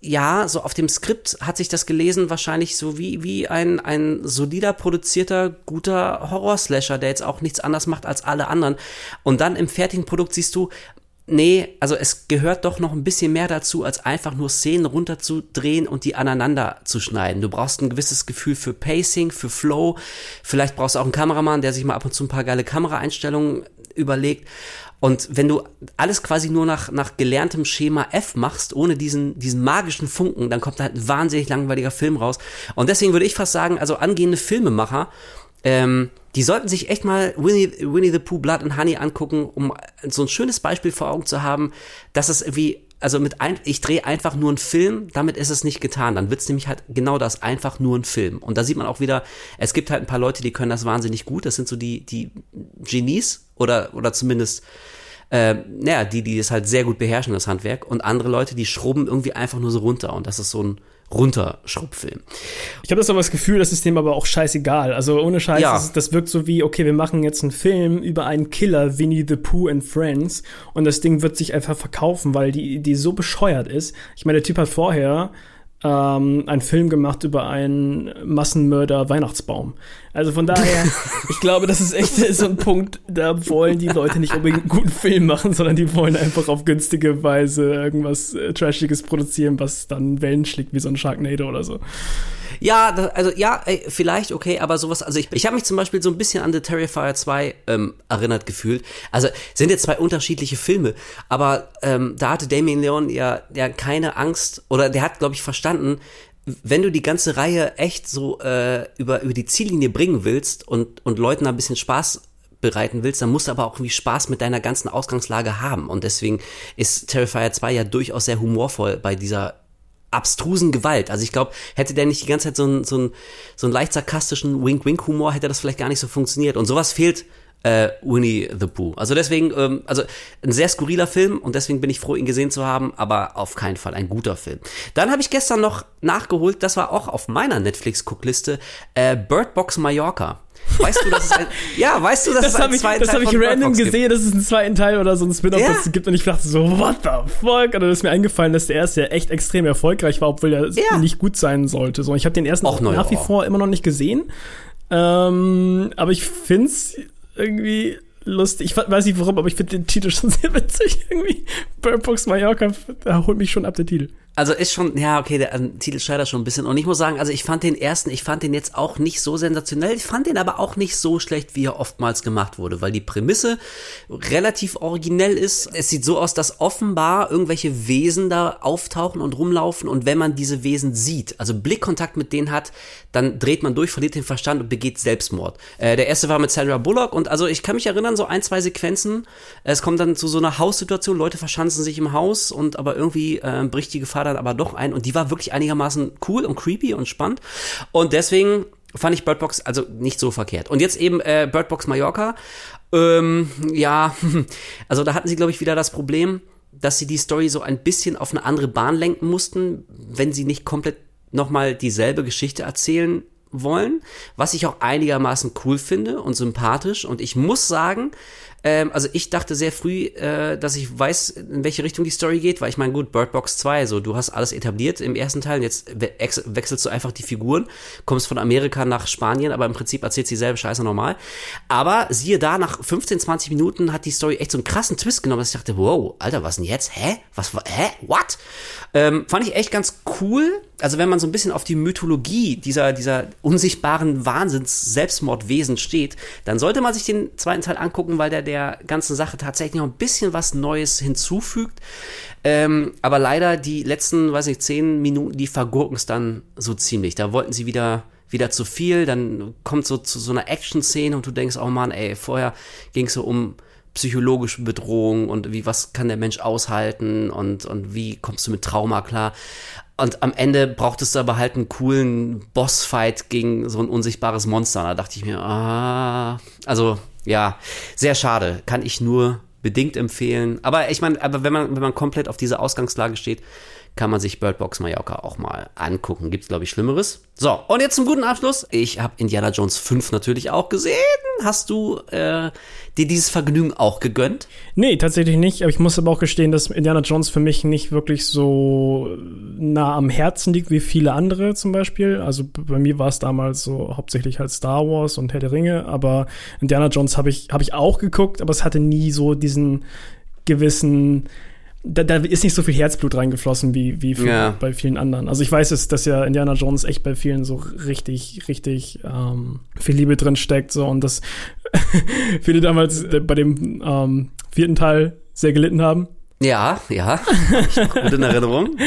ja, so auf dem Skript hat sich das gelesen, wahrscheinlich so wie, wie ein, ein solider produzierter, guter Horror-Slasher, der jetzt auch nichts anderes macht als alle anderen. Und dann im fertigen Produkt siehst du, nee, also es gehört doch noch ein bisschen mehr dazu, als einfach nur Szenen runterzudrehen und die aneinander zu schneiden. Du brauchst ein gewisses Gefühl für Pacing, für Flow. Vielleicht brauchst du auch einen Kameramann, der sich mal ab und zu ein paar geile Kameraeinstellungen überlegt. Und wenn du alles quasi nur nach, nach gelerntem Schema F machst, ohne diesen, diesen magischen Funken, dann kommt halt ein wahnsinnig langweiliger Film raus. Und deswegen würde ich fast sagen, also angehende Filmemacher, ähm, die sollten sich echt mal Winnie, Winnie the Pooh Blood and Honey angucken, um so ein schönes Beispiel vor Augen zu haben, dass es irgendwie, also mit ein, ich drehe einfach nur einen Film, damit ist es nicht getan. Dann wird's nämlich halt genau das, einfach nur ein Film. Und da sieht man auch wieder, es gibt halt ein paar Leute, die können das wahnsinnig gut. Das sind so die, die Genies oder, oder zumindest äh, naja, die, die es halt sehr gut beherrschen, das Handwerk, und andere Leute, die schrubben irgendwie einfach nur so runter. Und das ist so ein Runterschrubbfilm. Ich habe das aber das Gefühl, das ist dem aber auch scheißegal. Also ohne Scheiß, Ja. das, das wirkt so wie, okay, wir machen jetzt einen Film über einen Killer, Winnie the Pooh and Friends, und das Ding wird sich einfach verkaufen, weil die Idee so bescheuert ist. Ich meine, der Typ hat vorher ähm, einen Film gemacht über einen Massenmörder Weihnachtsbaum. Also von daher, ich glaube, das ist echt so ein Punkt, da wollen die Leute nicht unbedingt einen guten Film machen, sondern die wollen einfach auf günstige Weise irgendwas äh, Trashiges produzieren, was dann Wellen schlägt, wie so ein Sharknado oder so. Ja, das, also ja, ey, vielleicht okay, aber sowas, also ich, ich habe mich zum Beispiel so ein bisschen an The Terrifier 2 ähm, erinnert gefühlt. Also sind jetzt zwei unterschiedliche Filme, aber ähm, da hatte Damien Leon ja, ja keine Angst oder der hat, glaube ich, verstanden, wenn du die ganze Reihe echt so äh, über, über die Ziellinie bringen willst und, und Leuten ein bisschen Spaß bereiten willst, dann musst du aber auch irgendwie Spaß mit deiner ganzen Ausgangslage haben. Und deswegen ist Terrifier 2 ja durchaus sehr humorvoll bei dieser abstrusen Gewalt. Also ich glaube, hätte der nicht die ganze Zeit so einen so so einen leicht sarkastischen Wink-Wink-Humor, hätte das vielleicht gar nicht so funktioniert. Und sowas fehlt äh, Winnie the Pooh. Also deswegen, ähm, also ein sehr skurriler Film und deswegen bin ich froh, ihn gesehen zu haben, aber auf keinen Fall ein guter Film. Dann habe ich gestern noch nachgeholt, das war auch auf meiner Netflix-Guckliste, äh, Bird Box Mallorca. Weißt du, dass es ein, ja, weißt du, dass Das es einen habe ich, zweiten das Teil hab ich von Bird random gesehen, dass es einen zweiten Teil oder so ein Spin-off Ja. gibt und ich dachte so, what the fuck? Und dann ist mir eingefallen, dass der erste ja echt extrem erfolgreich war, obwohl er Ja. nicht gut sein sollte. So, ich habe den ersten auch na nach wie vor immer noch nicht gesehen. Ähm, aber ich find's irgendwie lustig. Ich weiß nicht warum, aber ich finde den Titel schon sehr witzig. Irgendwie Bird Box Mallorca, da holt mich schon ab der Titel. Also ist schon, ja, okay, der ähm, Titel scheitert schon ein bisschen. Und ich muss sagen, also ich fand den ersten, ich fand den jetzt auch nicht so sensationell. Ich fand den aber auch nicht so schlecht, wie er oftmals gemacht wurde, weil die Prämisse relativ originell ist. Es sieht so aus, dass offenbar irgendwelche Wesen da auftauchen und rumlaufen. Und wenn man diese Wesen sieht, also Blickkontakt mit denen hat, dann dreht man durch, verliert den Verstand und begeht Selbstmord. Äh, der erste war mit Sandra Bullock und also ich kann mich erinnern, so ein, zwei Sequenzen. Es kommt dann zu so einer Haussituation, Leute verschanzen sich im Haus und aber irgendwie äh, bricht die Gefahr dann aber doch ein und die war wirklich einigermaßen cool und creepy und spannend und deswegen fand ich Bird Box also nicht so verkehrt. Und jetzt eben äh, Bird Mallorca. Ähm, ja, also da hatten sie glaube ich wieder das Problem, dass sie die Story so ein bisschen auf eine andere Bahn lenken mussten, wenn sie nicht komplett nochmal dieselbe Geschichte erzählen wollen, was ich auch einigermaßen cool finde und sympathisch. Und ich muss sagen, ähm, also ich dachte sehr früh, äh, dass ich weiß, in welche Richtung die Story geht, weil ich meine, gut, Bird Box 2, so du hast alles etabliert im ersten Teil und jetzt we wechselst du einfach die Figuren, kommst von Amerika nach Spanien, aber im Prinzip erzählst dieselbe Scheiße normal. Aber siehe da, nach 15, 20 Minuten hat die Story echt so einen krassen Twist genommen, dass ich dachte, wow, Alter, was denn jetzt? Hä? Was, wa- hä? What? Ähm, fand ich echt ganz cool. Also wenn man so ein bisschen auf die Mythologie dieser, dieser unsichtbaren Wahnsinns-Selbstmordwesen steht, dann sollte man sich den zweiten Teil angucken, weil der der ganzen Sache tatsächlich noch ein bisschen was Neues hinzufügt. Ähm, aber leider die letzten, weiß nicht, zehn Minuten, die vergurken es dann so ziemlich. Da wollten sie wieder wieder zu viel, dann kommt so zu so einer Action-Szene und du denkst, oh Mann, ey, vorher ging es so um psychologische Bedrohung und wie, was kann der Mensch aushalten und, und wie kommst du mit Trauma klar. Und am Ende brauchtest du aber halt einen coolen Bossfight gegen so ein unsichtbares Monster. Da dachte ich mir, ah, also ja, sehr schade. Kann ich nur bedingt empfehlen. Aber ich meine, aber wenn man, wenn man komplett auf diese Ausgangslage steht, kann man sich Bird Box Mallorca auch mal angucken. Gibt's, glaube ich, Schlimmeres. So, und jetzt zum guten Abschluss. Ich habe Indiana Jones 5 natürlich auch gesehen. Hast du äh, dir dieses Vergnügen auch gegönnt? Nee, tatsächlich nicht. Aber ich muss aber auch gestehen, dass Indiana Jones für mich nicht wirklich so nah am Herzen liegt wie viele andere zum Beispiel. Also bei mir war es damals so hauptsächlich halt Star Wars und Herr der Ringe. Aber Indiana Jones habe ich, hab ich auch geguckt, aber es hatte nie so diesen gewissen da, da ist nicht so viel Herzblut reingeflossen wie, wie Ja. bei vielen anderen. Also ich weiß es, dass ja Indiana Jones echt bei vielen so richtig, richtig ähm, viel Liebe drin steckt. So und dass viele damals bei dem ähm, vierten Teil sehr gelitten haben. Ja, ja. Gut in Erinnerung.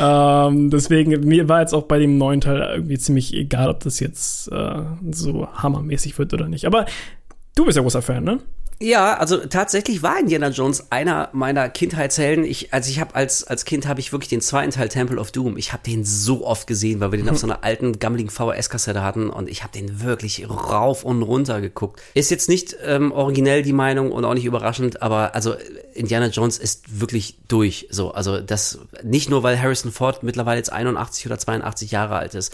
Ähm, deswegen, mir war jetzt auch bei dem neuen Teil irgendwie ziemlich egal, ob das jetzt äh, so hammermäßig wird oder nicht. Aber du bist ja großer Fan, ne? Ja, also tatsächlich war Indiana Jones einer meiner Kindheitshelden. Ich, also ich habe als als Kind habe ich wirklich den zweiten Teil Temple of Doom. Ich habe den so oft gesehen, weil wir den auf so einer alten gammeligen VHS-Kassette hatten und ich habe den wirklich rauf und runter geguckt. Ist jetzt nicht ähm, originell die Meinung und auch nicht überraschend, aber also Indiana Jones ist wirklich durch. So, also das nicht nur weil Harrison Ford mittlerweile jetzt 81 oder 82 Jahre alt ist,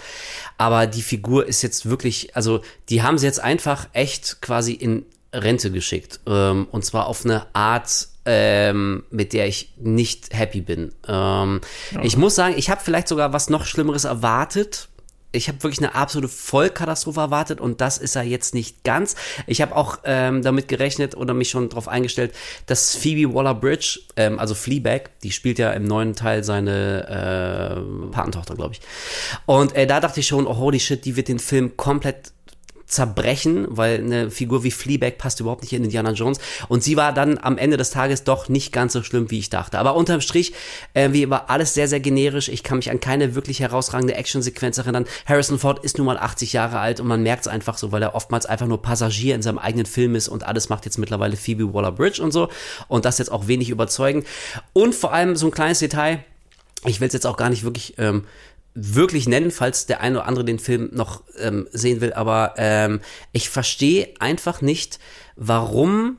aber die Figur ist jetzt wirklich, also die haben sie jetzt einfach echt quasi in Rente geschickt. Ähm, und zwar auf eine Art, ähm, mit der ich nicht happy bin. Ähm, okay. Ich muss sagen, ich habe vielleicht sogar was noch Schlimmeres erwartet. Ich habe wirklich eine absolute Vollkatastrophe erwartet und das ist er jetzt nicht ganz. Ich habe auch ähm, damit gerechnet oder mich schon darauf eingestellt, dass Phoebe Waller-Bridge, ähm, also Fleabag, die spielt ja im neuen Teil seine äh, Patentochter, glaube ich. Und äh, da dachte ich schon, oh holy shit, die wird den Film komplett zerbrechen, weil eine Figur wie Fleabag passt überhaupt nicht in Indiana Jones. Und sie war dann am Ende des Tages doch nicht ganz so schlimm, wie ich dachte. Aber unterm Strich, äh, wie war alles sehr, sehr generisch. Ich kann mich an keine wirklich herausragende Actionsequenz erinnern. Harrison Ford ist nun mal 80 Jahre alt und man merkt es einfach so, weil er oftmals einfach nur Passagier in seinem eigenen Film ist und alles macht jetzt mittlerweile Phoebe Waller-Bridge und so. Und das jetzt auch wenig überzeugend. Und vor allem so ein kleines Detail, ich will es jetzt auch gar nicht wirklich ähm, wirklich nennen, falls der eine oder andere den Film noch ähm, sehen will. Aber ähm, ich verstehe einfach nicht, warum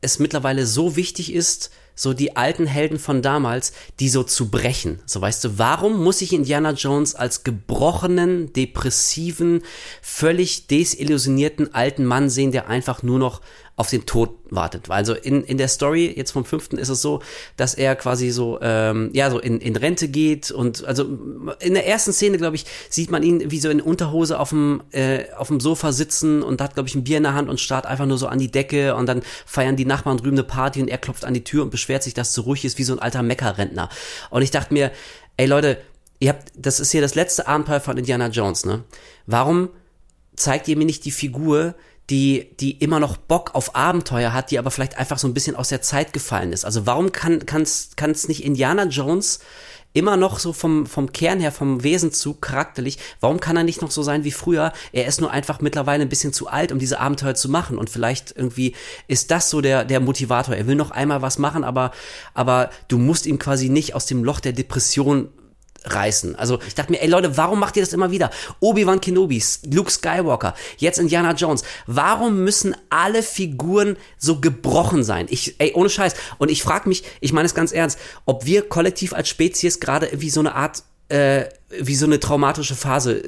es mittlerweile so wichtig ist, so die alten Helden von damals, die so zu brechen. So weißt du, warum muss ich Indiana Jones als gebrochenen, depressiven, völlig desillusionierten alten Mann sehen, der einfach nur noch auf den Tod wartet. Also in, in der Story jetzt vom fünften ist es so, dass er quasi so, ähm, ja, so in, in Rente geht und also in der ersten Szene, glaube ich, sieht man ihn wie so in Unterhose auf dem, äh, auf dem Sofa sitzen und hat, glaube ich, ein Bier in der Hand und starrt einfach nur so an die Decke und dann feiern die Nachbarn drüben eine Party und er klopft an die Tür und beschwert sich, dass es so ruhig ist wie so ein alter Meckerrentner. Und ich dachte mir, ey Leute, ihr habt, das ist hier das letzte Abenteuer von Indiana Jones, ne? Warum zeigt ihr mir nicht die Figur, die, die immer noch Bock auf Abenteuer hat, die aber vielleicht einfach so ein bisschen aus der Zeit gefallen ist. Also warum kann kann's kann's nicht Indiana Jones immer noch so vom vom Kern her, vom Wesen zu charakterlich, warum kann er nicht noch so sein wie früher? Er ist nur einfach mittlerweile ein bisschen zu alt, um diese Abenteuer zu machen und vielleicht irgendwie ist das so der der Motivator. Er will noch einmal was machen, aber aber du musst ihn quasi nicht aus dem Loch der Depression reißen. Also ich dachte mir, ey Leute, warum macht ihr das immer wieder? Obi-Wan Kenobi, Luke Skywalker, jetzt Indiana Jones. Warum müssen alle Figuren so gebrochen sein? Ich, ey, ohne Scheiß. Und ich frage mich, ich meine es ganz ernst, ob wir kollektiv als Spezies gerade wie so eine Art äh, wie so eine traumatische Phase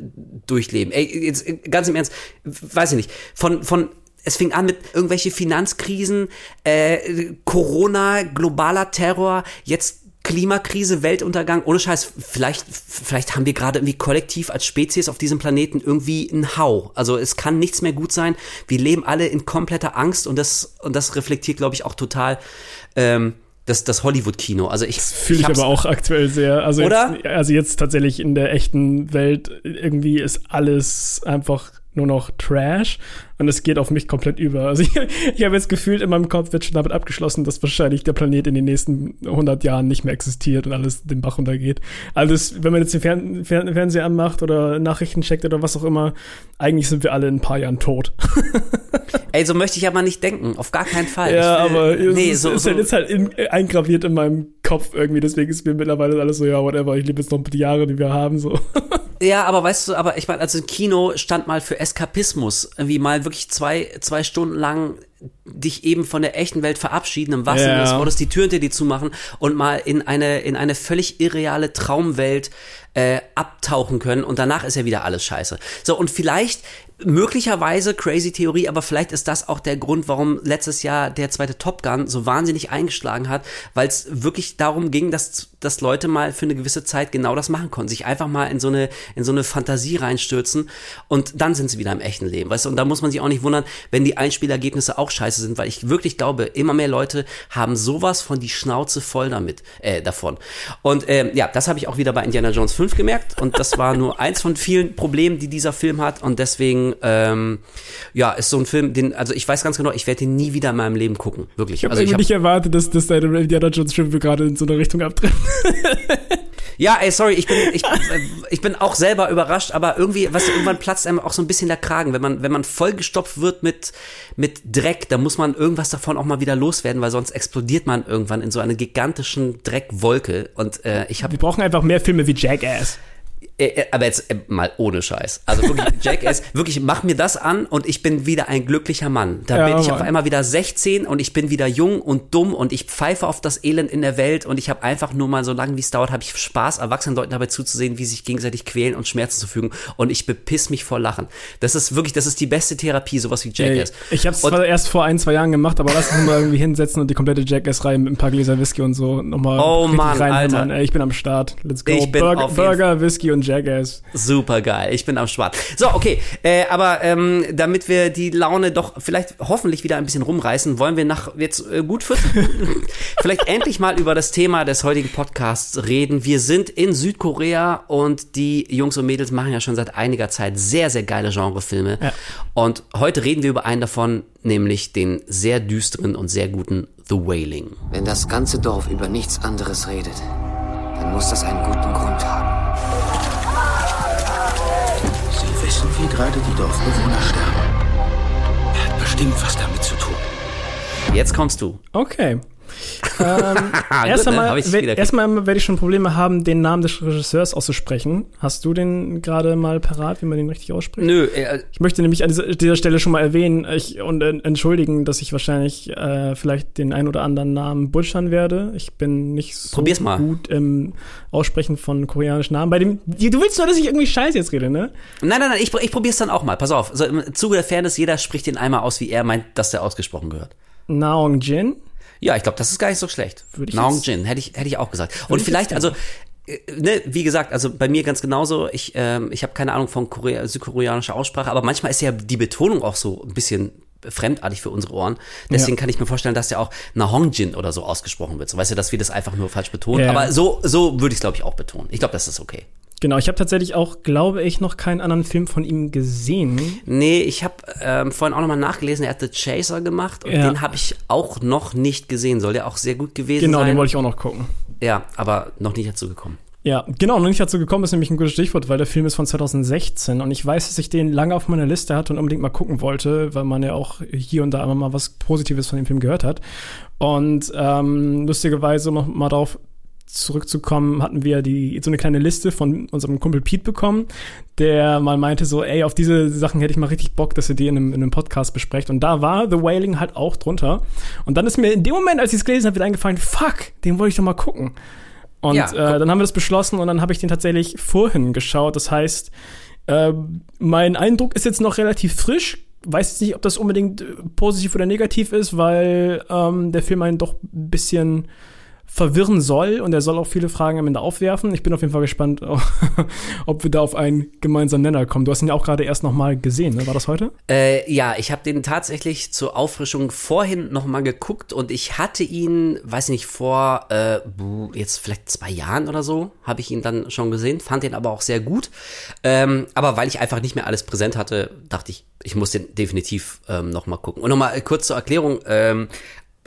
durchleben. Ey, jetzt ganz im Ernst, weiß ich nicht. Von von es fing an mit irgendwelche Finanzkrisen, äh, Corona, globaler Terror, jetzt Klimakrise, Weltuntergang, ohne Scheiß, vielleicht, vielleicht haben wir gerade irgendwie kollektiv als Spezies auf diesem Planeten irgendwie einen Hau. Also es kann nichts mehr gut sein. Wir leben alle in kompletter Angst und das, und das reflektiert, glaube ich, auch total ähm, das, das Hollywood-Kino. Also ich fühle ich, aber auch aktuell sehr. Also oder? Jetzt, also jetzt tatsächlich in der echten Welt irgendwie ist alles einfach nur noch Trash und es geht auf mich komplett über. Also ich, ich habe jetzt gefühlt in meinem Kopf wird schon damit abgeschlossen, dass wahrscheinlich der Planet in den nächsten 100 Jahren nicht mehr existiert und alles den Bach runtergeht. Also das, wenn man jetzt den Fern Fern Fernseher anmacht oder Nachrichten checkt oder was auch immer, eigentlich sind wir alle in ein paar Jahren tot. Ey, so möchte ich aber nicht denken, auf gar keinen Fall. Ja, will, aber nee, es so, ist, so, ist halt in, eingraviert in meinem Kopf irgendwie, deswegen ist mir mittlerweile alles so, ja, whatever, ich lebe jetzt noch die Jahre, die wir haben, so. Ja, aber weißt du, aber ich meine, also Kino stand mal für Eskapismus, wie mal wirklich zwei, zwei Stunden lang dich eben von der echten Welt verabschieden, im wahrsten Sinne des Wortes die Tür hinter dir zumachen und mal in eine, in eine völlig irreale Traumwelt äh, abtauchen können und danach ist ja wieder alles scheiße. So, und vielleicht möglicherweise crazy Theorie, aber vielleicht ist das auch der Grund, warum letztes Jahr der zweite Top Gun so wahnsinnig eingeschlagen hat, weil es wirklich darum ging, dass, dass Leute mal für eine gewisse Zeit genau das machen konnten, sich einfach mal in so eine in so eine Fantasie reinstürzen und dann sind sie wieder im echten Leben, weißt du? Und da muss man sich auch nicht wundern, wenn die Einspielergebnisse auch scheiße sind, weil ich wirklich glaube, immer mehr Leute haben sowas von die Schnauze voll damit äh, davon. Und ähm, ja, das habe ich auch wieder bei Indiana Jones 5 gemerkt und das war nur eins von vielen Problemen, die dieser Film hat und deswegen ähm, ja, ist so ein Film, den, also ich weiß ganz genau, ich werde den nie wieder in meinem Leben gucken, wirklich. Ich habe also ich hab, nicht erwartet, dass, dass deine Indiana Jones Filme gerade in so eine Richtung abtrennen. Ja, ey, sorry, ich bin, ich, ich bin auch selber überrascht, aber irgendwie, was irgendwann platzt einem auch so ein bisschen der Kragen. Wenn man, wenn man vollgestopft wird mit, mit Dreck, dann muss man irgendwas davon auch mal wieder loswerden, weil sonst explodiert man irgendwann in so einer gigantischen Dreckwolke. Und äh, ich habe. Wir brauchen einfach mehr Filme wie Jackass. Äh, äh, aber jetzt äh, mal ohne Scheiß. Also wirklich, Jackass, wirklich, mach mir das an und ich bin wieder ein glücklicher Mann. Da Ja, bin ich Mann. auf einmal wieder 16 und ich bin wieder jung und dumm und ich pfeife auf das Elend in der Welt und ich habe einfach nur mal so lange wie es dauert, habe ich Spaß, erwachsenen Leuten dabei zuzusehen, wie sie sich gegenseitig quälen und Schmerzen zufügen und ich bepiss mich vor Lachen. Das ist wirklich, das ist die beste Therapie, sowas wie Jackass. Ich habe es zwar erst vor ein, zwei Jahren gemacht, aber lass uns mal irgendwie hinsetzen und die komplette Jackass-Reihe mit ein paar Gläser Whisky und so nochmal Oh Mann. Alter. Ey, ich bin am Start. Let's go. Ich bin Burger, Burger Whisky und Jackass. Super geil, ich bin am Start. So, okay, äh, aber ähm, damit wir die Laune doch vielleicht hoffentlich wieder ein bisschen rumreißen, wollen wir nach jetzt äh, gut 40 Minuten vielleicht endlich mal über das Thema des heutigen Podcasts reden. Wir sind in Südkorea und die Jungs und Mädels machen ja schon seit einiger Zeit sehr, sehr geile Genrefilme. Ja. Und heute reden wir über einen davon, nämlich den sehr düsteren und sehr guten The Wailing. Wenn das ganze Dorf über nichts anderes redet, dann muss das einen guten Grund haben. Gerade die Dorfbewohner sterben. Er hat bestimmt was damit zu tun. Jetzt kommst du. Okay. Ähm, erst Gut, ne? einmal werd- wieder erstmal werde ich schon Probleme haben, den Namen des Regisseurs auszusprechen. Hast du den gerade mal parat, wie man den richtig ausspricht? Nö, äh, Ich möchte nämlich an dieser, dieser Stelle schon mal erwähnen ich, und äh, entschuldigen, dass ich wahrscheinlich äh, vielleicht den ein oder anderen Namen butchern werde. Ich bin nicht so gut im Aussprechen von koreanischen Namen. Bei dem, du willst nur, dass ich irgendwie Scheiß jetzt rede, ne? Nein, nein, nein, ich, ich probier's dann auch mal. Pass auf. So, Im Zuge der Fairness, jeder spricht den einmal aus, wie er meint, dass der ausgesprochen gehört. Naong Jin. Ja, ich glaube, das ist gar nicht so schlecht. Würde ich jetzt- Jin, hätte ich, hätte ich auch gesagt. Und ich vielleicht, also, äh, ne, wie gesagt, also bei mir ganz genauso, ich, ähm, ich habe keine Ahnung von Korea, südkoreanischer Aussprache, aber manchmal ist ja die Betonung auch so ein bisschen fremdartig für unsere Ohren. Deswegen Ja. kann ich mir vorstellen, dass der auch Nahongjin oder so ausgesprochen wird. So weißt du, dass wir das einfach nur falsch betonen. Ja. Aber so, so würde ich es, glaube ich, auch betonen. Ich glaube, das ist okay. Genau, ich habe tatsächlich auch, glaube ich, noch keinen anderen Film von ihm gesehen. Nee, ich habe ähm, vorhin auch nochmal nachgelesen, er hat The Chaser gemacht und Ja. den habe ich auch noch nicht gesehen. Soll der auch sehr gut gewesen Genau, sein? den wollte ich auch noch gucken. Ja, aber noch nicht dazu gekommen. Ja, genau, noch nicht dazu gekommen ist nämlich ein gutes Stichwort, weil der Film ist von 2016 und ich weiß, dass ich den lange auf meiner Liste hatte und unbedingt mal gucken wollte, weil man ja auch hier und da immer mal was Positives von dem Film gehört hat. Und ähm, lustigerweise, um noch mal darauf zurückzukommen, hatten wir die so eine kleine Liste von unserem Kumpel Pete bekommen, der mal meinte so, ey, auf diese Sachen hätte ich mal richtig Bock, dass ihr die in einem, in einem Podcast besprecht. Und da war The Wailing halt auch drunter. Und dann ist mir in dem Moment, als ich es gelesen habe, wieder eingefallen, fuck, den wollte ich doch mal gucken. Und Ja, äh, dann haben wir das beschlossen und dann habe ich den tatsächlich vorhin geschaut. Das heißt, äh, mein Eindruck ist jetzt noch relativ frisch. Weiß jetzt nicht, ob das unbedingt äh, positiv oder negativ ist, weil ähm, der Film einen doch ein bisschen verwirren soll und er soll auch viele Fragen am Ende aufwerfen. Ich bin auf jeden Fall gespannt, ob wir da auf einen gemeinsamen Nenner kommen. Du hast ihn ja auch gerade erst noch mal gesehen, ne? War das heute? Äh, ja, ich habe den tatsächlich zur Auffrischung vorhin noch mal geguckt und ich hatte ihn, weiß nicht, vor äh, jetzt vielleicht zwei Jahren oder so, habe ich ihn dann schon gesehen, fand den aber auch sehr gut. Ähm, aber weil ich einfach nicht mehr alles präsent hatte, dachte ich, ich muss den definitiv ähm, noch mal gucken. Und noch mal äh, kurz zur Erklärung. Ähm,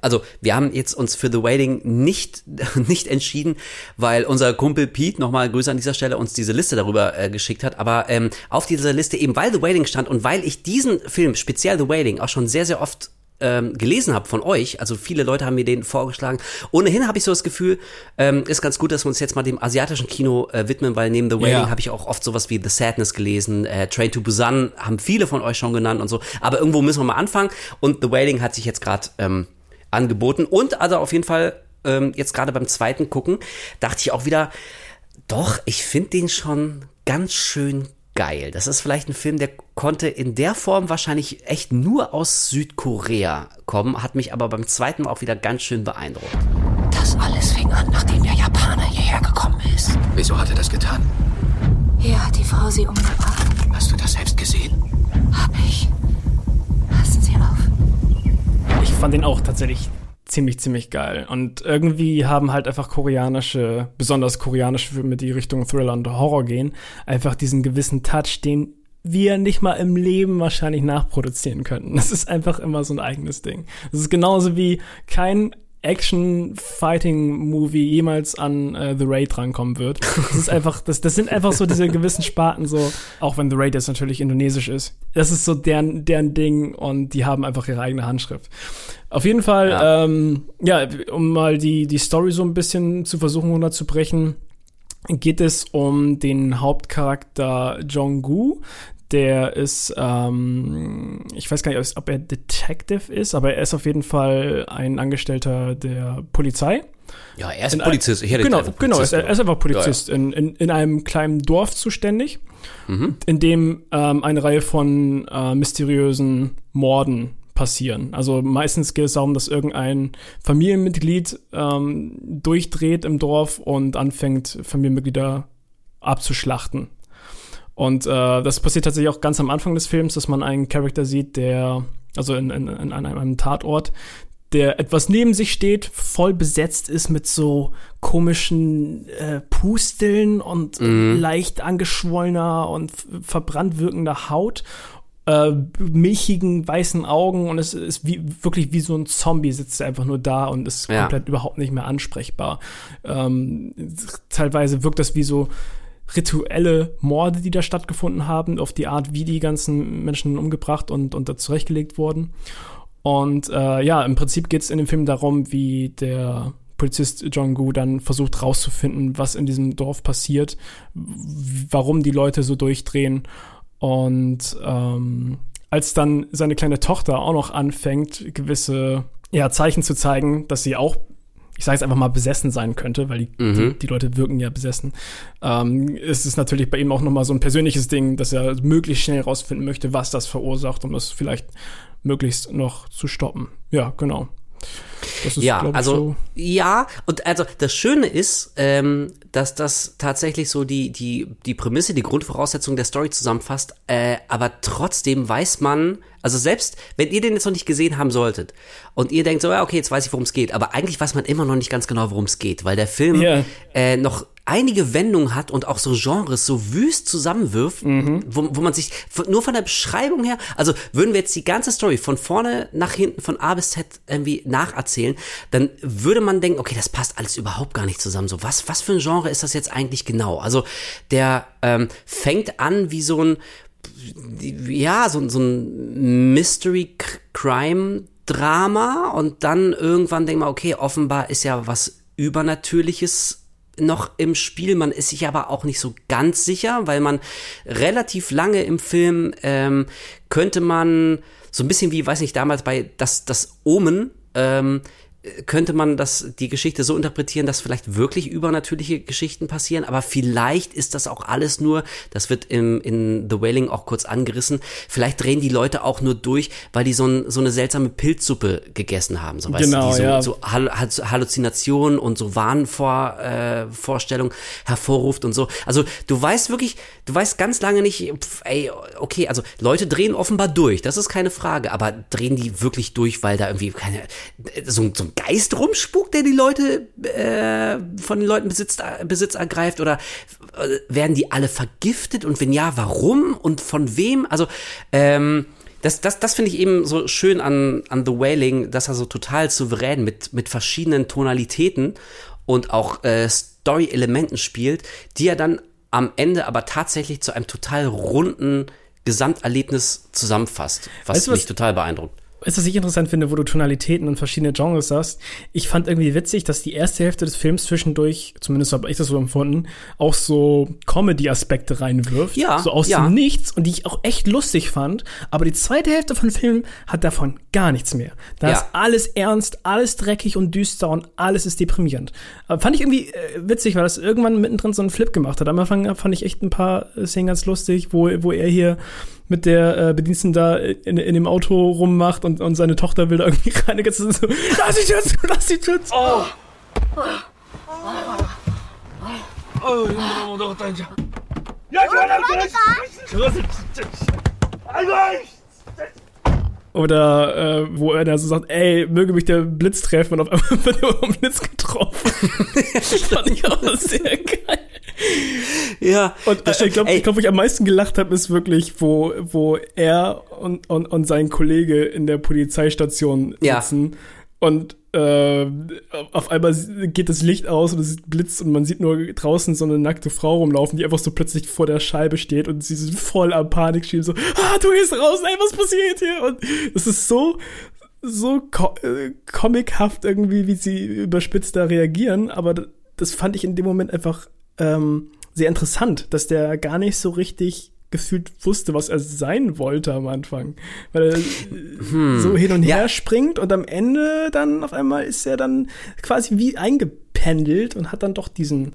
also wir haben jetzt uns für The Waiting nicht, nicht entschieden, weil unser Kumpel Pete, nochmal Grüße an dieser Stelle, uns diese Liste darüber äh, geschickt hat. Aber ähm, auf dieser Liste eben, weil The Waiting stand und weil ich diesen Film, speziell The Waiting, auch schon sehr, sehr oft ähm, gelesen habe von euch, also viele Leute haben mir den vorgeschlagen. Ohnehin habe ich so das Gefühl, ähm, ist ganz gut, dass wir uns jetzt mal dem asiatischen Kino äh, widmen, weil neben The Wailing Ja. habe ich auch oft sowas wie The Sadness gelesen, äh, Train to Busan haben viele von euch schon genannt und so. Aber irgendwo müssen wir mal anfangen und The Wailing hat sich jetzt gerade ähm, angeboten und also auf jeden Fall ähm, jetzt gerade beim zweiten gucken dachte ich auch wieder, doch, ich finde den schon ganz schön geil. Das ist vielleicht ein Film, der konnte in der Form wahrscheinlich echt nur aus Südkorea kommen, hat mich aber beim zweiten Mal auch wieder ganz schön beeindruckt. Das alles fing an, nachdem der Japaner hierher gekommen ist. Wieso hat er das getan? Hier hat die Frau sie umgebracht. Hast du das selbst fand den auch tatsächlich ziemlich, ziemlich geil. Und irgendwie haben halt einfach koreanische, besonders koreanische Filme, die Richtung Thriller und Horror gehen, einfach diesen gewissen Touch, den wir nicht mal im Leben wahrscheinlich nachproduzieren könnten. Das ist einfach immer so ein eigenes Ding. Das ist genauso wie kein Action-Fighting-Movie jemals an äh, The Raid rankommen wird. Das ist einfach, das, das sind einfach so diese gewissen Sparten, so, auch wenn The Raid jetzt natürlich indonesisch ist. Das ist so deren, deren Ding und die haben einfach ihre eigene Handschrift. Auf jeden Fall, ja, ähm, ja um mal die, die Story so ein bisschen zu versuchen runterzubrechen, geht es um den Hauptcharakter Jong-gu, der ist, ähm, ich weiß gar nicht, ob er Detective ist, aber er ist auf jeden Fall ein Angestellter der Polizei. Ja, er ist in Polizist. Ich hätte genau, genau, er ist, er ist einfach Polizist ja, ja. In, in, in einem kleinen Dorf zuständig, mhm. in dem ähm, eine Reihe von äh, mysteriösen Morden passieren. Also meistens geht es darum, dass irgendein Familienmitglied ähm, durchdreht im Dorf und anfängt, Familienmitglieder abzuschlachten. Und äh, das passiert tatsächlich auch ganz am Anfang des Films, dass man einen Charakter sieht, der, also in, in, in einem Tatort, der etwas neben sich steht, voll besetzt ist mit so komischen äh, Pusteln und mhm. leicht angeschwollener und verbrannt wirkender Haut, äh, milchigen weißen Augen und es ist wie, wirklich wie so ein Zombie sitzt er einfach nur da und ist ja. komplett überhaupt nicht mehr ansprechbar. Ähm, teilweise wirkt das wie so rituelle Morde, die da stattgefunden haben, auf die Art, wie die ganzen Menschen umgebracht und, und zurechtgelegt wurden. Und äh, ja, im Prinzip geht es in dem Film darum, wie der Polizist John Gu dann versucht rauszufinden, was in diesem Dorf passiert, warum die Leute so durchdrehen. Und ähm, als dann seine kleine Tochter auch noch anfängt, gewisse ja, Zeichen zu zeigen, dass sie auch ich sage jetzt einfach mal besessen sein könnte, weil die, mhm. die, die, Leute wirken ja besessen, ähm, ist es natürlich bei ihm auch nochmal so ein persönliches Ding, dass er möglichst schnell rausfinden möchte, was das verursacht, um das vielleicht möglichst noch zu stoppen. Ja, genau. Ja, also so. ja, und also das Schöne ist, ähm, dass das tatsächlich so die die die Prämisse, die Grundvoraussetzung der Story zusammenfasst. Äh, aber trotzdem weiß man, also selbst wenn ihr den jetzt noch nicht gesehen haben solltet und ihr denkt so, ja okay, jetzt weiß ich, worum es geht, aber eigentlich weiß man immer noch nicht ganz genau, worum es geht, weil der Film yeah. äh, noch einige Wendungen hat und auch so Genres so wüst zusammenwirft, mhm. wo, wo man sich nur von der Beschreibung her, also würden wir jetzt die ganze Story von vorne nach hinten, von A bis Z irgendwie nacherzählen, dann würde man denken, okay, das passt alles überhaupt gar nicht zusammen. So, was, was für ein Genre ist das jetzt eigentlich genau? Also, der ähm, fängt an wie so ein, ja, so, so ein Mystery-Crime-Drama und dann irgendwann denkt man, okay, offenbar ist ja was Übernatürliches noch im Spiel. Man ist sich aber auch nicht so ganz sicher, weil man relativ lange im Film ähm, könnte man so ein bisschen wie, weiß nicht, damals bei das, das Omen, ähm, könnte man das, die Geschichte so interpretieren, dass vielleicht wirklich übernatürliche Geschichten passieren, aber vielleicht ist das auch alles nur, das wird im, in The Wailing auch kurz angerissen, vielleicht drehen die Leute auch nur durch, weil die so, ein, so eine seltsame Pilzsuppe gegessen haben, so, weißt genau, du, die so, ja. so Halluzinationen und so Wahnvorstellungen äh, hervorruft und so. Also du weißt wirklich, du weißt ganz lange nicht, pf, ey, okay, also Leute drehen offenbar durch, das ist keine Frage, aber drehen die wirklich durch, weil da irgendwie keine, so, so Geist rumspukt, der die Leute äh, von den Leuten Besitz, Besitz ergreift? Oder äh, werden die alle vergiftet? Und wenn ja, warum und von wem? Also, ähm, das, das, das finde ich eben so schön an, an The Wailing, dass er so total souverän mit, mit verschiedenen Tonalitäten und auch äh, Story-Elementen spielt, die er dann am Ende aber tatsächlich zu einem total runden Gesamterlebnis zusammenfasst, was weißt du, mich total beeindruckt. Weißt du, was ich interessant finde, wo du Tonalitäten und verschiedene Genres hast? Ich fand irgendwie witzig, dass die erste Hälfte des Films zwischendurch, zumindest habe ich das so empfunden, auch so Comedy-Aspekte reinwirft. Ja. So aus ja. dem Nichts und die ich auch echt lustig fand. Aber die zweite Hälfte von Film hat davon gar nichts mehr. Da ja. ist alles ernst, alles dreckig und düster und alles ist deprimierend. Aber fand ich irgendwie äh, witzig, weil das irgendwann mittendrin so einen Flip gemacht hat. Am Anfang fand ich echt ein paar Szenen ganz lustig, wo, wo er hier mit der äh, Bediensten da in, in dem Auto rummacht und, und seine Tochter will da irgendwie rein. Die ganze so, lass dich jetzt, lass dich jetzt. Oh. Oh, oder äh, wo er da so sagt, ey, möge mich der Blitz treffen und auf einmal wird er vom Blitz getroffen. das fand ich auch sehr geil. Ja. Und äh, ich glaube, glaub, wo ich am meisten gelacht habe, ist wirklich, wo, wo er und, und, und sein Kollege in der Polizeistation sitzen ja. und äh, auf einmal geht das Licht aus und es blitzt und man sieht nur draußen so eine nackte Frau rumlaufen, die einfach so plötzlich vor der Scheibe steht und sie sind voll am Panik schieben, so, ah, du gehst raus, ey, was passiert hier? Und es ist so, so co äh, comichaft irgendwie, wie sie überspitzt da reagieren, aber das fand ich in dem Moment einfach ähm, sehr interessant, dass der gar nicht so richtig gefühlt wusste, was er sein wollte am Anfang. Weil er hm. so hin und her ja. springt und am Ende dann auf einmal ist er dann quasi wie eingependelt und hat dann doch diesen,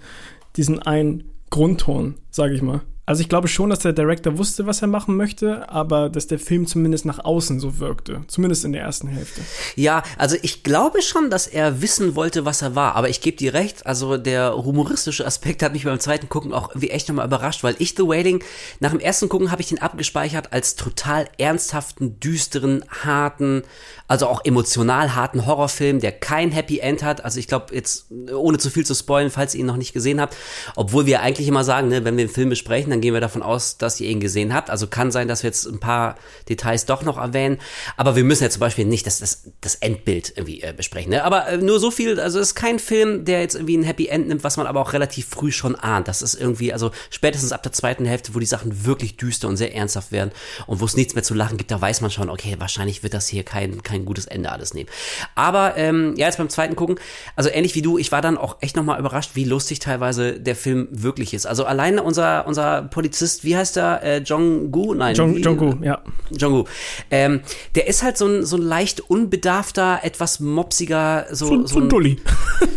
diesen einen Grundton, sage ich mal. Also ich glaube schon, dass der Director wusste, was er machen möchte, aber dass der Film zumindest nach außen so wirkte. Zumindest in der ersten Hälfte. Ja, also ich glaube schon, dass er wissen wollte, was er war. Aber ich gebe dir recht, also der humoristische Aspekt hat mich beim zweiten Gucken auch wie echt nochmal überrascht, weil ich The Wailing, nach dem ersten Gucken habe ich den abgespeichert als total ernsthaften, düsteren, harten, also auch emotional harten Horrorfilm, der kein Happy End hat. Also ich glaube jetzt, ohne zu viel zu spoilen, falls ihr ihn noch nicht gesehen habt, obwohl wir eigentlich immer sagen, ne, wenn wir den Film besprechen, dann gehen wir davon aus, dass ihr ihn gesehen habt. Also kann sein, dass wir jetzt ein paar Details doch noch erwähnen. Aber wir müssen ja zum Beispiel nicht das, das, das Endbild irgendwie äh, besprechen. Ne? Aber äh, nur so viel, also es ist kein Film, der jetzt irgendwie ein Happy End nimmt, was man aber auch relativ früh schon ahnt. Das ist irgendwie, also spätestens ab der zweiten Hälfte, wo die Sachen wirklich düster und sehr ernsthaft werden und wo es nichts mehr zu lachen gibt, da weiß man schon, okay, wahrscheinlich wird das hier kein, kein gutes Ende alles nehmen. Aber ähm, ja, jetzt beim zweiten gucken, also ähnlich wie du, ich war dann auch echt nochmal überrascht, wie lustig teilweise der Film wirklich ist. Also alleine unser, unser Polizist, wie heißt der? Äh, Jong-gu? Nein. Jong, Jong-gu, ja. Jong-gu. Ähm, der ist halt so ein, so ein leicht unbedarfter, etwas mopsiger, so, so, so ein Dulli.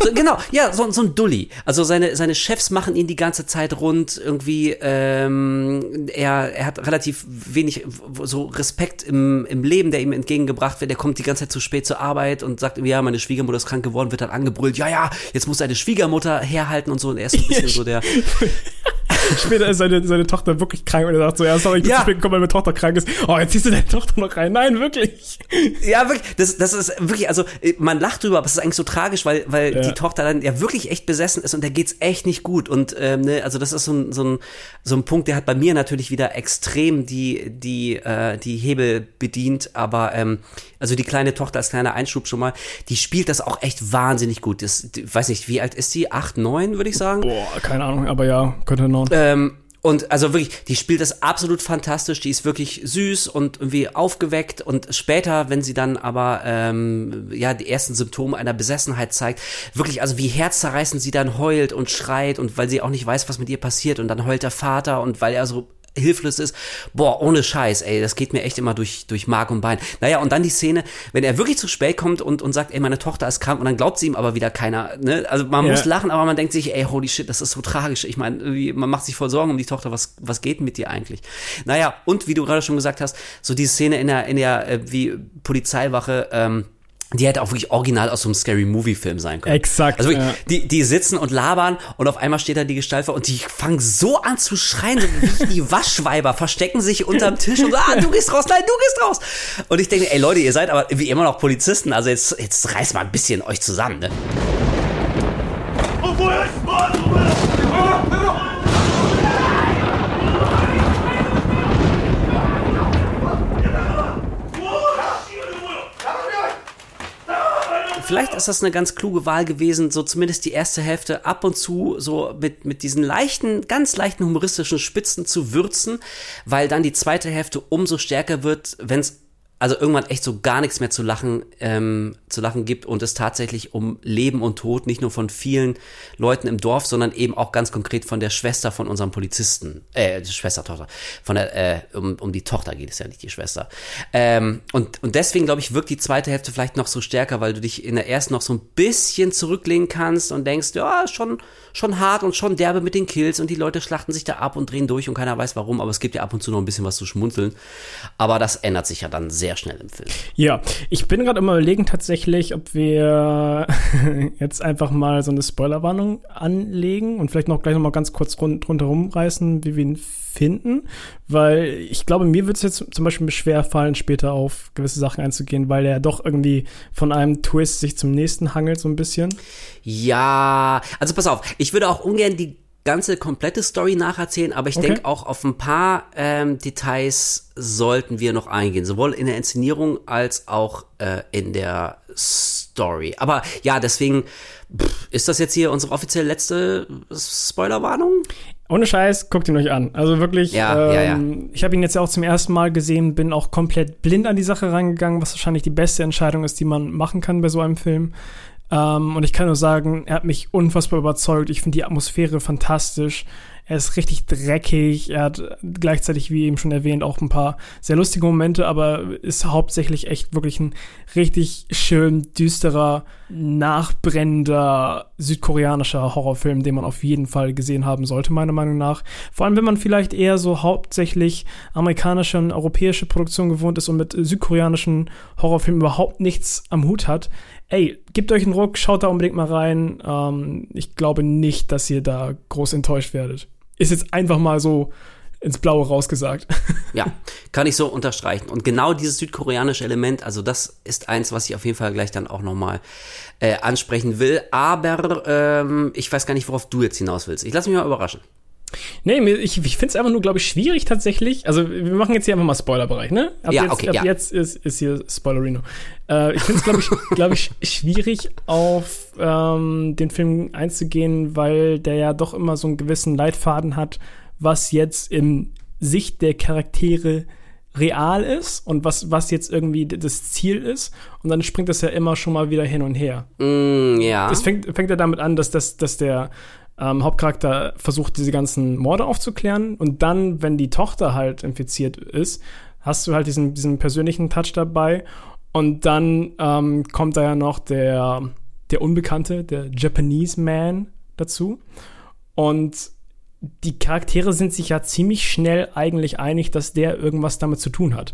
So, genau, ja, so, so ein Dulli. Also seine, seine Chefs machen ihn die ganze Zeit rund, irgendwie, ähm, er, er hat relativ wenig so Respekt im, im Leben, der ihm entgegengebracht wird. Er kommt die ganze Zeit zu spät zur Arbeit und sagt, ja, meine Schwiegermutter ist krank geworden, wird dann angebrüllt, ja, ja, jetzt muss seine Schwiegermutter herhalten und so. Und er ist so ein bisschen so der, Später ist seine, seine Tochter wirklich krank und er sagt so, ja, sorry, ich bin ja. zu spät gekommen, weil meine Tochter krank ist. Oh, jetzt ziehst du deine Tochter noch rein. Nein, wirklich. Ja, wirklich. Das, das ist wirklich, also man lacht drüber, aber es ist eigentlich so tragisch, weil, weil ja. die Tochter dann ja wirklich echt besessen ist und der geht's echt nicht gut. Und ähm, ne, also das ist so ein, so, ein, so ein Punkt, der hat bei mir natürlich wieder extrem die, die, äh, die Hebel bedient, aber ähm, also die kleine Tochter als kleiner Einschub schon mal, die spielt das auch echt wahnsinnig gut. Das, weiß nicht, wie alt ist die? Acht, neun, würde ich sagen. Boah, keine Ahnung, aber ja, könnte noch. Ähm, und also wirklich, die spielt das absolut fantastisch, die ist wirklich süß und irgendwie aufgeweckt. Und später, wenn sie dann aber ähm, ja die ersten Symptome einer Besessenheit zeigt, wirklich, also wie herzzerreißend sie dann heult und schreit und weil sie auch nicht weiß, was mit ihr passiert. Und dann heult der Vater und weil er so hilflos ist. Boah, ohne Scheiß, ey, das geht mir echt immer durch, durch Mark und Bein. Naja, und dann die Szene, wenn er wirklich zu spät kommt und, und sagt, ey, meine Tochter ist krank und dann glaubt sie ihm aber wieder keiner. Ne? Also man ja. muss lachen, aber man denkt sich, ey, holy shit, das ist so tragisch. Ich meine, man macht sich voll Sorgen um die Tochter, was, was geht mit dir eigentlich? Naja, und wie du gerade schon gesagt hast, so die Szene in der, in der, äh, wie Polizeiwache, ähm, die hätte auch wirklich original aus so einem Scary Movie Film sein können. Exakt. Also wirklich, ja. die, die sitzen und labern und auf einmal steht da die Gestalt vor und die fangen so an zu schreien, so wie die Waschweiber, verstecken sich unterm Tisch und so, ah, du gehst raus, nein, du gehst raus. Und ich denke, ey Leute, ihr seid aber wie immer noch Polizisten, also jetzt, jetzt reißt mal ein bisschen euch zusammen, ne? Oh, vielleicht ist das eine ganz kluge Wahl gewesen, so zumindest die erste Hälfte ab und zu so mit, mit diesen leichten, ganz leichten humoristischen Spitzen zu würzen, weil dann die zweite Hälfte umso stärker wird, wenn es also irgendwann echt so gar nichts mehr zu lachen, ähm, zu lachen gibt und es tatsächlich um Leben und Tod nicht nur von vielen Leuten im Dorf, sondern eben auch ganz konkret von der Schwester von unserem Polizisten, äh, die Schwestertochter, von der, äh, um, um die Tochter geht es ja nicht, die Schwester. Ähm, und, und deswegen, glaube ich, wirkt die zweite Hälfte vielleicht noch so stärker, weil du dich in der ersten noch so ein bisschen zurücklehnen kannst und denkst, ja, schon, schon hart und schon derbe mit den Kills und die Leute schlachten sich da ab und drehen durch und keiner weiß warum, aber es gibt ja ab und zu noch ein bisschen was zu schmunzeln. Aber das ändert sich ja dann sehr schnell im Film. Ja, ich bin gerade immer überlegen tatsächlich, ob wir jetzt einfach mal so eine Spoilerwarnung anlegen und vielleicht noch gleich noch mal ganz kurz rund, rundherum reißen, wie wir ihn finden, weil ich glaube, mir wird es jetzt zum Beispiel schwer fallen, später auf gewisse Sachen einzugehen, weil er doch irgendwie von einem Twist sich zum nächsten hangelt so ein bisschen. Ja, also pass auf, ich würde auch ungern die ganze komplette Story nacherzählen, aber ich Okay. denke auch auf ein paar ähm, Details sollten wir noch eingehen, sowohl in der Inszenierung als auch äh, in der Story. Aber ja, deswegen pff, ist das jetzt hier unsere offiziell letzte Spoilerwarnung? Ohne Scheiß, guckt ihn euch an. Also wirklich, Ja, ja, ähm, ich habe ihn jetzt ja auch zum ersten Mal gesehen, bin auch komplett blind an die Sache rangegangen, was wahrscheinlich die beste Entscheidung ist, die man machen kann bei so einem Film. Ähm, und ich kann nur sagen, er hat mich unfassbar überzeugt. Ich finde die Atmosphäre fantastisch. Er ist richtig dreckig. Er hat gleichzeitig, wie eben schon erwähnt, auch ein paar sehr lustige Momente, aber ist hauptsächlich echt wirklich ein richtig schön düsterer, nachbrennender südkoreanischer Horrorfilm, den man auf jeden Fall gesehen haben sollte, meiner Meinung nach. Vor allem, wenn man vielleicht eher so hauptsächlich amerikanische und europäische Produktion gewohnt ist und mit südkoreanischen Horrorfilmen überhaupt nichts am Hut hat. Ey, gebt euch einen Ruck, schaut da unbedingt mal rein. Ähm, ich glaube nicht, dass ihr da groß enttäuscht werdet. Ist jetzt einfach mal so ins Blaue rausgesagt. Ja, kann ich so unterstreichen. Und genau dieses südkoreanische Element, also das ist eins, was ich auf jeden Fall gleich dann auch nochmal äh, ansprechen will. Aber ähm, ich weiß gar nicht, worauf du jetzt hinaus willst. Ich lasse mich mal überraschen. Nee, ich, ich finde es einfach nur, glaube ich, schwierig tatsächlich. Also, wir machen jetzt hier einfach mal Spoilerbereich, ne? Ab Ja, jetzt, okay, ab ja. jetzt ist, ist hier Spoilerino. Äh, ich finde es, glaube ich, glaub ich, schwierig, auf ähm, den Film einzugehen, weil der ja doch immer so einen gewissen Leitfaden hat, was jetzt im Sicht der Charaktere real ist und was, was jetzt irgendwie das Ziel ist. Und dann springt das ja immer schon mal wieder hin und her. Mm, ja. Es fängt, fängt ja damit an, dass, dass, dass der ähm, Hauptcharakter versucht, diese ganzen Morde aufzuklären. Und dann, wenn die Tochter halt infiziert ist, hast du halt diesen, diesen persönlichen Touch dabei. Und dann ähm, kommt da ja noch der, der Unbekannte, der Japanese Man dazu. Und die Charaktere sind sich ja ziemlich schnell eigentlich einig, dass der irgendwas damit zu tun hat.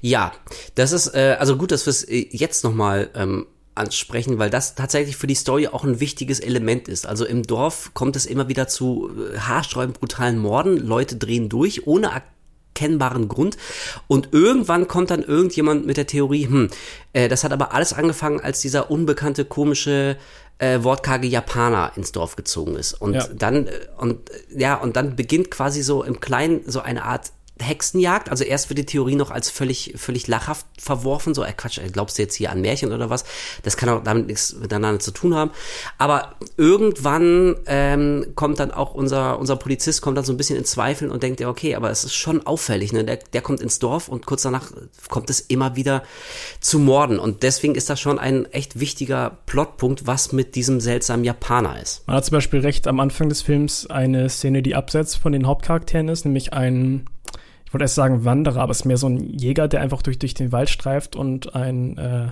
Ja, das ist, äh, also gut, dass wir es äh, jetzt nochmal ähm, ansprechen, weil das tatsächlich für die Story auch ein wichtiges Element ist. Also im Dorf kommt es immer wieder zu äh, haarsträubend brutalen Morden, Leute drehen durch, ohne erkennbaren Grund. Und irgendwann kommt dann irgendjemand mit der Theorie, hm, äh, das hat aber alles angefangen, als dieser unbekannte, komische, äh, wortkarge Japaner ins Dorf gezogen ist. Und Ja. dann, äh, und äh, ja, und dann beginnt quasi so im Kleinen so eine Art Hexenjagd. Also erst wird die Theorie noch als völlig, völlig lachhaft verworfen. So, äh, Quatsch, äh, glaubst du jetzt hier an Märchen oder was? Das kann auch damit nichts miteinander zu tun haben. Aber irgendwann ähm, kommt dann auch unser, unser Polizist kommt dann so ein bisschen in Zweifeln und denkt, ja, okay, aber es ist schon auffällig. Ne? Der, der kommt ins Dorf und kurz danach kommt es immer wieder zu Morden. Und deswegen ist das schon ein echt wichtiger Plotpunkt, was mit diesem seltsamen Japaner ist. Man hat zum Beispiel recht am Anfang des Films eine Szene, die abseits von den Hauptcharakteren ist, nämlich ein, ich wollte erst sagen Wanderer, aber es ist mehr so ein Jäger, der einfach durch, durch den Wald streift und ein äh,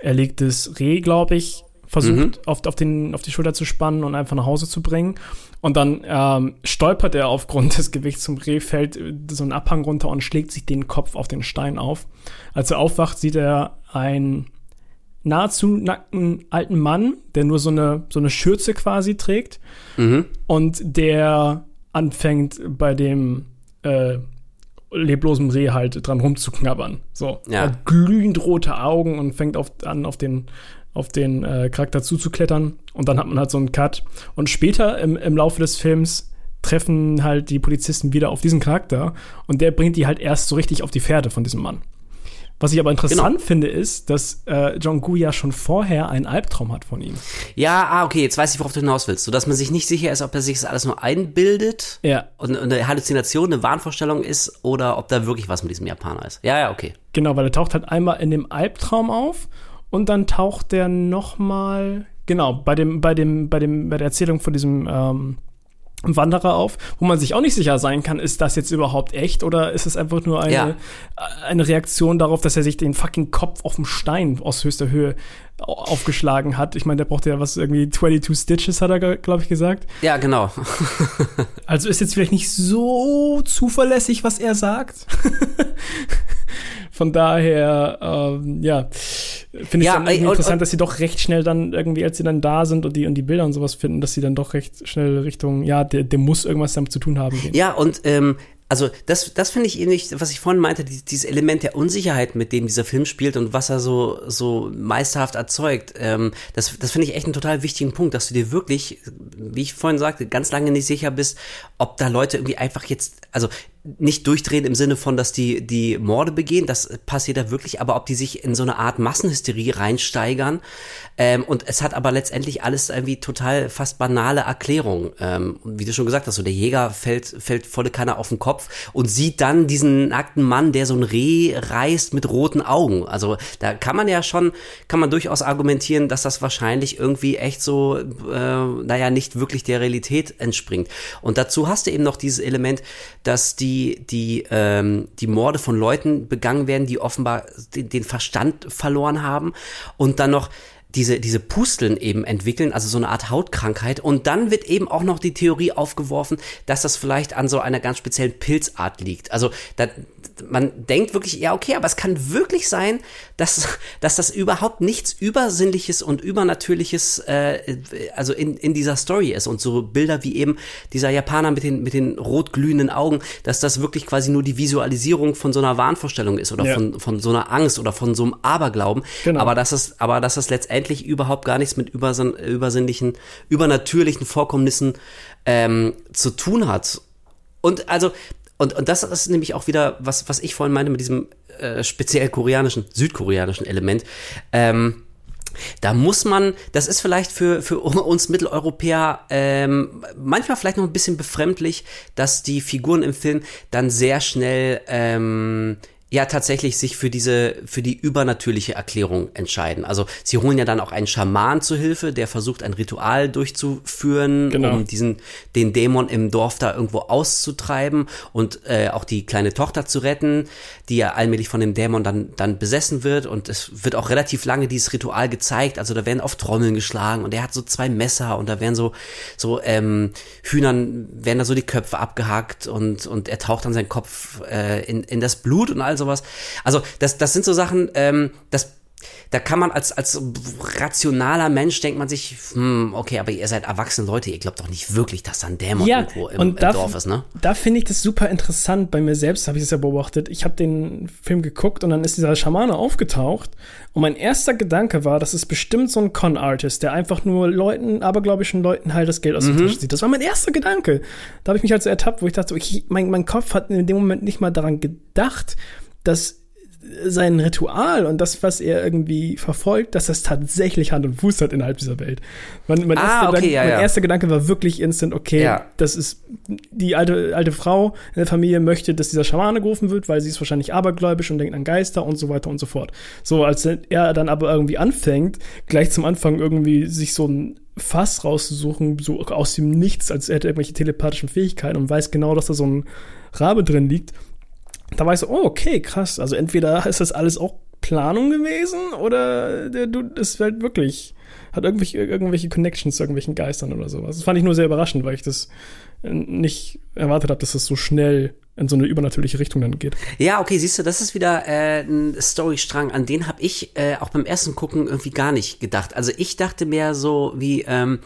erlegtes Reh, glaube ich, versucht auf, auf, den, auf die Schulter zu spannen und einfach nach Hause zu bringen. Und dann ähm, stolpert er aufgrund des Gewichts zum Reh, fällt äh, so einen Abhang runter und schlägt sich den Kopf auf den Stein auf. Als er aufwacht, sieht er ein nahezu nackten alten Mann, der nur so eine, so eine Schürze quasi trägt und der anfängt bei dem äh, leblosen Reh halt dran rumzuknabbern. So. Ja. Er hat glühend rote Augen und fängt auf, an, auf den, auf den äh, Charakter zuzuklettern. Und dann hat man halt so einen Cut. Und später im, im Laufe des Films treffen halt die Polizisten wieder auf diesen Charakter und der bringt die halt erst so richtig auf die Pferde von diesem Mann. Was ich aber interessant Genau. finde, ist, dass äh, John Gu ja schon vorher einen Albtraum hat von ihm. Ja, ah, okay, jetzt weiß ich, worauf du hinaus willst. So, dass man sich nicht sicher ist, ob er sich das alles nur einbildet Ja. und eine Halluzination, eine Wahnvorstellung ist oder ob da wirklich was mit diesem Japaner ist. Ja, ja, okay. Genau, weil er taucht halt einmal in dem Albtraum auf und dann taucht der noch mal genau bei dem bei dem bei dem bei der Erzählung von diesem ähm, Wanderer auf, wo man sich auch nicht sicher sein kann, ist das jetzt überhaupt echt oder ist es einfach nur eine, Ja. eine Reaktion darauf, dass er sich den fucking Kopf auf dem Stein aus höchster Höhe au- aufgeschlagen hat. Ich meine, der braucht ja was irgendwie 22 Stitches, hat er, glaube ich, gesagt. Ja, genau. Also ist jetzt vielleicht nicht so zuverlässig, was er sagt. Von daher, ähm, ja, finde ich Ja, dann und- interessant, und- dass sie doch recht schnell dann irgendwie, als sie dann da sind und die, und die Bilder und sowas finden, dass sie dann doch recht schnell Richtung, ja, der, der muss irgendwas damit zu tun haben gehen. Ja, und ähm, also das, das finde ich ähnlich, was ich vorhin meinte, die, dieses Element der Unsicherheit, mit dem dieser Film spielt und was er so, so meisterhaft erzeugt, ähm, das, das finde ich echt einen total wichtigen Punkt, dass du dir wirklich, wie ich vorhin sagte, ganz lange nicht sicher bist, ob da Leute irgendwie einfach jetzt, also nicht durchdrehen im Sinne von, dass die die Morde begehen, das passiert da wirklich, aber ob die sich in so eine Art Massenhysterie reinsteigern. Ähm, und es hat aber letztendlich alles irgendwie total fast banale Erklärungen. Ähm, wie du schon gesagt hast, so der Jäger fällt, fällt volle Kanne auf den Kopf und sieht dann diesen nackten Mann, der so ein Reh reißt mit roten Augen. Also da kann man ja schon, kann man durchaus argumentieren, dass das wahrscheinlich irgendwie echt so, äh, naja, nicht wirklich der Realität entspringt. Und dazu hast du eben noch dieses Element, dass die die, die, ähm, die Morde von Leuten begangen werden, die offenbar den, den Verstand verloren haben und dann noch diese, diese Pusteln eben entwickeln, also so eine Art Hautkrankheit. Und dann wird eben auch noch die Theorie aufgeworfen, dass das vielleicht an so einer ganz speziellen Pilzart liegt. Also da, man denkt wirklich, ja, okay, aber es kann wirklich sein, dass, dass das überhaupt nichts Übersinnliches und Übernatürliches äh, also in, in dieser Story ist. Und so Bilder wie eben dieser Japaner mit den, mit den rot glühenden Augen, dass das wirklich quasi nur die Visualisierung von so einer Wahnvorstellung ist oder ja. von, von so einer Angst oder von so einem Aberglauben. Genau. Aber dass es, aber dass es letztendlich überhaupt gar nichts mit übersinn, übersinnlichen, übernatürlichen Vorkommnissen ähm, zu tun hat. Und also und, und das ist nämlich auch wieder, was, was ich vorhin meinte mit diesem äh, speziell koreanischen, südkoreanischen Element. Ähm, da muss man, das ist vielleicht für, für uns Mitteleuropäer ähm, manchmal vielleicht noch ein bisschen befremdlich, dass die Figuren im Film dann sehr schnell ähm, ja tatsächlich sich für diese, für die übernatürliche Erklärung entscheiden. Also sie holen ja dann auch einen Schaman zu Hilfe, der versucht ein Ritual durchzuführen, genau. um diesen, den Dämon im Dorf da irgendwo auszutreiben und äh, auch die kleine Tochter zu retten, die ja allmählich von dem Dämon dann, dann besessen wird und es wird auch relativ lange dieses Ritual gezeigt. Also da werden auf Trommeln geschlagen und er hat so zwei Messer und da werden so, so ähm, Hühnern werden da so die Köpfe abgehackt und, und er taucht dann seinen Kopf äh, in, in das Blut und all sowas. Also das, das sind so Sachen, ähm, das da kann man als, als rationaler Mensch denkt man sich, hm, okay, aber ihr seid erwachsene Leute, ihr glaubt doch nicht wirklich, dass da ein Dämon ja, irgendwo im, da, im Dorf ist, ne? Da finde ich das super interessant. Bei mir selbst habe ich es ja beobachtet. Ich habe den Film geguckt und dann ist dieser Schamane aufgetaucht und mein erster Gedanke war, das ist bestimmt so ein Con-Artist, der einfach nur Leuten, abergläubischen Leuten halt das Geld aus mhm. der Tasche zieht. Das war mein erster Gedanke. Da habe ich mich halt so ertappt, wo ich dachte, okay, mein, mein Kopf hat in dem Moment nicht mal daran gedacht, dass sein Ritual und das, was er irgendwie verfolgt, dass das tatsächlich Hand und Fuß hat innerhalb dieser Welt. Mein, mein, ah, erster, okay, Gedanke, ja, mein erster Gedanke war wirklich instant, okay, ja. das ist die alte, alte Frau in der Familie möchte, dass dieser Schamane gerufen wird, weil sie ist wahrscheinlich abergläubisch und denkt an Geister und so weiter und so fort. So, als er dann aber irgendwie anfängt, gleich zum Anfang irgendwie sich so ein Fass rauszusuchen, so aus dem Nichts, als hätte er irgendwelche telepathischen Fähigkeiten und weiß genau, dass da so ein Rabe drin liegt da war ich so, oh, okay, krass. Also entweder ist das alles auch Planung gewesen oder der Dude ist halt wirklich, hat irgendwelche, irgendwelche Connections zu irgendwelchen Geistern oder sowas. Das fand ich nur sehr überraschend, weil ich das nicht erwartet habe, dass das so schnell in so eine übernatürliche Richtung dann geht. Ja, okay, siehst du, das ist wieder äh, ein Storystrang, an den habe ich äh, auch beim ersten Gucken irgendwie gar nicht gedacht. Also ich dachte mehr so wie, ähm,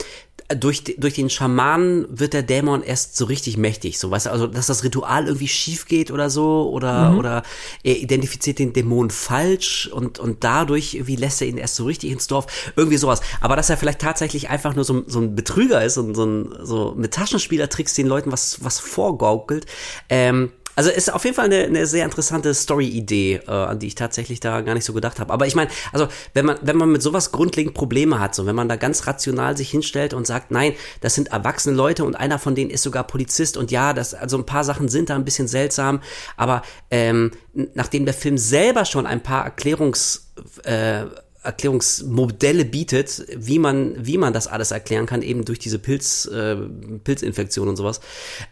durch, durch den Schamanen wird der Dämon erst so richtig mächtig, so weißt du, also dass das Ritual irgendwie schief geht oder so oder mhm. oder er identifiziert den Dämon falsch und und dadurch wie lässt er ihn erst so richtig ins Dorf, irgendwie sowas. Aber dass er vielleicht tatsächlich einfach nur so, so ein Betrüger ist und so ein so mit Taschenspielertricks den Leuten was was vorgaukelt, ähm, also ist auf jeden Fall eine, eine sehr interessante Story-Idee, äh, an die ich tatsächlich da gar nicht so gedacht habe. Aber ich meine, also wenn man, wenn man mit sowas grundlegend Probleme hat, so wenn man da ganz rational sich hinstellt und sagt, nein, das sind erwachsene Leute und einer von denen ist sogar Polizist und ja, das, also ein paar Sachen sind da ein bisschen seltsam, aber ähm, nachdem der Film selber schon ein paar Erklärungs äh, Erklärungsmodelle bietet, wie man, wie man das alles erklären kann, eben durch diese Pilz, äh, Pilzinfektion und sowas.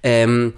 Ähm,